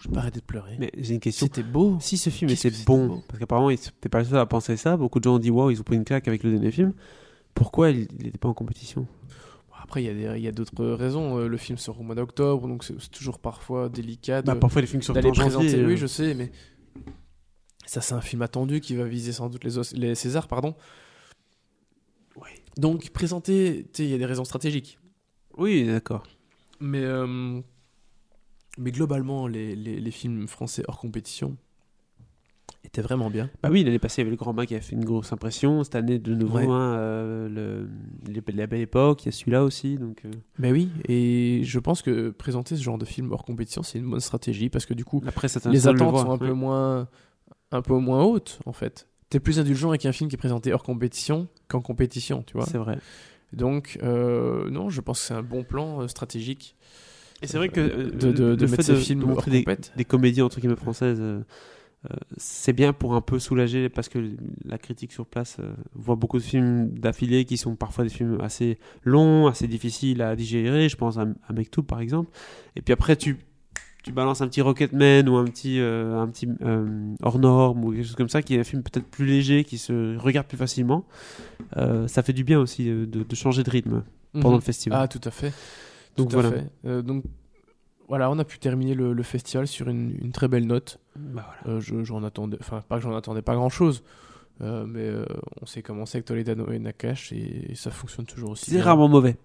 Je pas arrêté de pleurer. Mais j'ai une question. C'était beau. Si ce film était que c'était bon, beau parce qu'apparemment t'es pas le seul à penser ça, beaucoup de gens ont dit waouh, ils ont pris une claque avec le dernier film. Pourquoi il n'était pas en compétition? Après, il y a d'autres raisons. Euh, Le film sort au mois d'octobre, donc c'est toujours parfois délicat Bah, Parfois les films sortent en janvier. présenter. euh, Oui, je sais, mais ça, c'est un film attendu qui va viser sans doute les, Os- les Césars, pardon. Donc, présenter, il y a des raisons stratégiques. Oui, d'accord. Mais, euh, mais globalement, les, les- les films français hors compétition étaient vraiment bien. Bah oui, l'année passée, il y avait le Grand Bain qui a fait une grosse impression. Cette année, de nouveau, Ouais. hein, euh, le, les- la Belle Époque, il y a celui-là aussi. Donc, euh, Mais oui, et je pense que présenter ce genre de film hors compétition, c'est une bonne stratégie parce que du coup, la presse a les le attentes sont un ouais. peu moins un peu moins hautes en fait. T'es plus indulgent avec un film qui est présenté hors compétition qu'en compétition, tu vois. C'est vrai. Donc euh, non, je pense que c'est un bon plan euh, stratégique Et c'est vrai que euh, de, de, de mettre ces films montrer des, comédies entre guillemets françaises, euh, euh, c'est bien pour un peu soulager parce que la critique sur place euh, voit beaucoup de films d'affilée qui sont parfois des films assez longs, assez difficiles à digérer. Je pense à, à Mektoub par exemple. Et puis après tu tu balances un petit Rocketman ou un petit euh, un petit euh, hors norme ou quelque chose comme ça qui est un film peut-être plus léger qui se regarde plus facilement. Euh, ça fait du bien aussi de, de changer de rythme pendant Mhm. le festival. Ah, tout à fait. Donc tout à voilà. fait. Euh, donc voilà, on a pu terminer le, le festival sur une, une très belle note. Bah voilà. Euh, je- j'en attendais, enfin pas que j'en attendais pas grand chose, Euh, mais euh, on s'est commencé avec Toledano et Nakash et ça fonctionne toujours aussi. C'est rarement mauvais.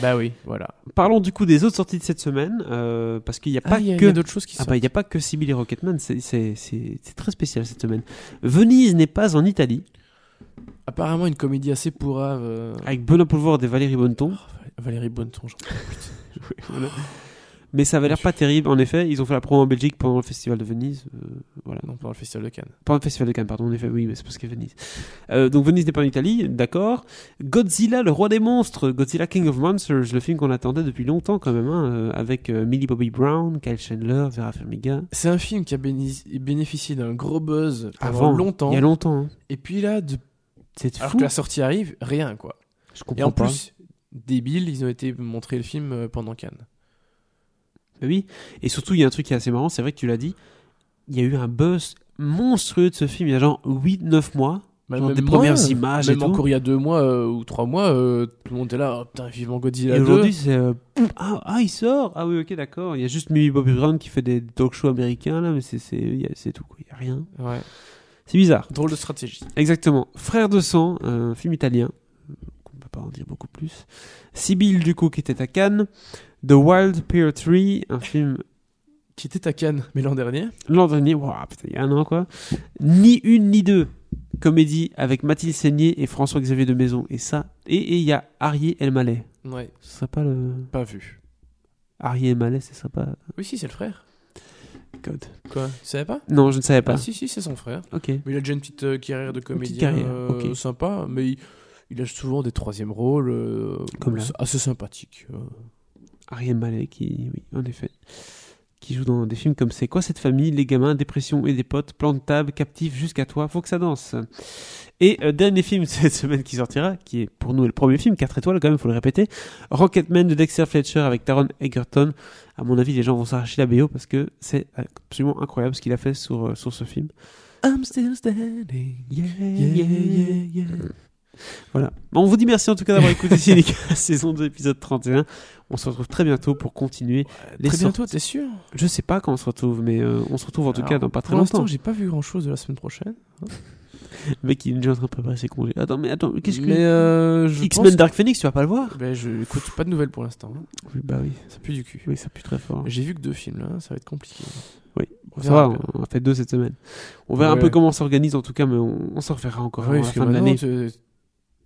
Bah oui, voilà. Parlons du coup des autres sorties de cette semaine, parce qu'il n'y a pas Ah, y a, il y que a d'autres choses qui Ah bah, il n'y a pas que Sibyl et Rocketman, c'est- c'est c'est- c'est très spécial cette semaine. Venise n'est pas en Italie, Apparemment une comédie assez pourrave. avec Benoît Poulvord et Valérie Bonneton. Valérie Bonneton, j'en. Voilà. Mais ça avait l'air pas terrible, en effet. Ils ont fait la promo en Belgique pendant le festival de Venise. euh, voilà. Non, pendant le festival de Cannes. Pendant le festival de Cannes, pardon, en effet, oui, mais c'est parce que Venise. Euh, donc Venise n'est pas en Italie, d'accord. Godzilla, le roi des monstres, Godzilla King of Monsters, le film qu'on attendait depuis longtemps quand même, hein, euh, avec euh, Millie Bobby Brown, Kyle Chandler, Vera Farmiga. C'est un film qui a bénéficié d'un gros buzz Avant, longtemps. Il y a longtemps. hein. Et puis là, de- alors fou. que la sortie arrive, rien quoi. Je Et comprends en pas. plus, débile, ils ont été montrer le film euh, pendant Cannes. Bah Oui, et surtout, il y a un truc qui est assez marrant, c'est vrai que tu l'as dit, il y a eu un buzz monstrueux de ce film il y a genre 8-9 mois. Bah, Genre des moi, premières images et Même tout. encore il y a deux mois euh, ou trois mois, euh, tout le monde était là, oh, putain, vivement Godzilla et 2. aujourd'hui, c'est. euh, ah, ah, il sort Ah oui, ok, d'accord. Il y a juste Millie Bobby Brown qui fait des talk shows américains, là, mais c'est c'est- y tout, quoi. Il n'y a rien. Ouais. C'est bizarre. Drôle de stratégie. Exactement. Frère de sang, un film italien. Pas en dire beaucoup plus. Sibyl, du coup, qui était à Cannes. The Wild Pear Tree, un film Qui était à Cannes, mais l'an dernier. L'an dernier, Ouah, putain, il y a un an quoi. Ni une ni deux. Comédie avec Mathilde Seigné et François-Xavier de Maison. Et ça. Et il y a Arié Elmaleh. Ouais. Ce serait pas le. Pas vu. Arié Elmaleh, ce serait pas. Oui, si, c'est le frère. Code. Quoi Tu savais pas? Non, je ne savais pas. Ah, si, si, c'est son frère. Ok. Mais il a déjà une petite euh, carrière de petite comédien carrière, euh, ok. sympa, mais il, il a souvent des troisièmes rôles euh, Comme là. assez sympathiques. euh. Arié Elmaleh qui, oui, en effet. Qui joue dans des films comme C'est quoi cette famille Les gamins, dépression et des potes, plan de table, captif jusqu'à toi, faut que ça danse. Et euh, dernier film cette semaine qui sortira, qui est pour nous le premier film, 4 étoiles quand même, faut le répéter, Rocketman de Dexter Fletcher avec Taron Egerton. À mon avis, les gens vont s'arracher la BO parce que c'est absolument incroyable ce qu'il a fait sur, euh, sur ce film. I'm still standing. Yeah, Yeah, yeah, yeah. Voilà. Bon, on vous dit merci en tout cas d'avoir écouté Cinéca, saison 2, épisode 31. On se retrouve très bientôt pour continuer. Les Très bientôt, t'es sûr? Je sais pas quand on se retrouve, mais euh, on se retrouve en tout Alors, cas dans pas très Pour l'instant, longtemps. j'ai pas vu grand chose de la semaine prochaine. Le mec, il est déjà en train de préparer ses congés. Attends, mais attends, qu'est-ce que. Mais euh, X-Men pense- Dark Phoenix, tu vas pas le voir? Ben, je écoute pas de nouvelles pour l'instant. hein. Oui, bah oui. Ça pue du cul. Oui, ça pue très fort. J'ai vu que deux films là, ça va être compliqué. Oui. On Ça va, bien. on a fait deux cette semaine. On verra un Ouais. peu comment on s'organise en tout cas, mais on, on s'en reverra encore Oui, avant la fin de l'année.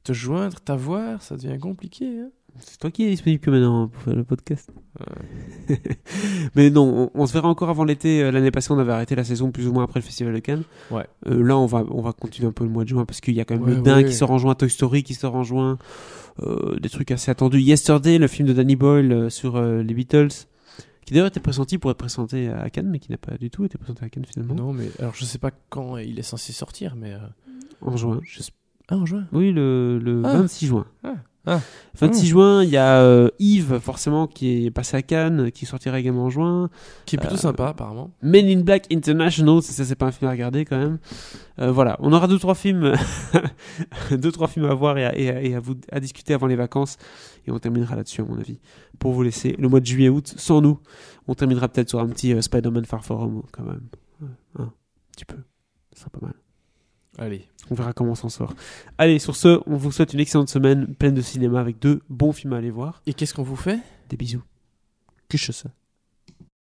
Te, joindre, t'avoir, ça devient compliqué. hein. C'est toi qui es disponible que maintenant pour faire le podcast. mais non, on, on se verra encore avant l'été. Euh, L'année passée, on avait arrêté la saison plus ou moins après le Festival de Cannes. Ouais. Euh, là, on va, on va continuer un peu le mois de juin parce qu'il y a quand même Ouais, le Dain qui sort en juin, Toy Story qui sort en juin, euh, des trucs assez attendus. Yesterday, le film de Danny Boyle euh, sur les Beatles, qui d'ailleurs était pressenti pour être présenté à Cannes, mais qui n'a pas du tout été présenté à Cannes finalement. Non, mais alors je sais pas quand il est censé sortir, mais. euh, En juin. Ah, en juin Oui, le, le Ah. 26 juin. Ah. Ah. 26 Ah. juin, il y a euh, Yves, forcément, qui est passé à Cannes, qui sortira également en juin. Qui est plutôt Euh, sympa, apparemment. Men in Black International, ça, ça, c'est pas un film à regarder quand même. Euh, voilà, on aura deux trois films, deux trois films à voir et à, et à- et à vous à discuter avant les vacances, et on terminera là-dessus à mon avis, pour vous laisser le mois de juillet août sans nous. On terminera peut-être sur un petit euh, Spider-Man Far Home quand même, un petit peu, ce sera pas mal. Allez. On verra comment on s'en sort. Allez, sur ce, on vous souhaite une excellente semaine pleine de cinéma avec deux bons films à aller voir. Et qu'est-ce qu'on vous fait? Des bisous. Que ça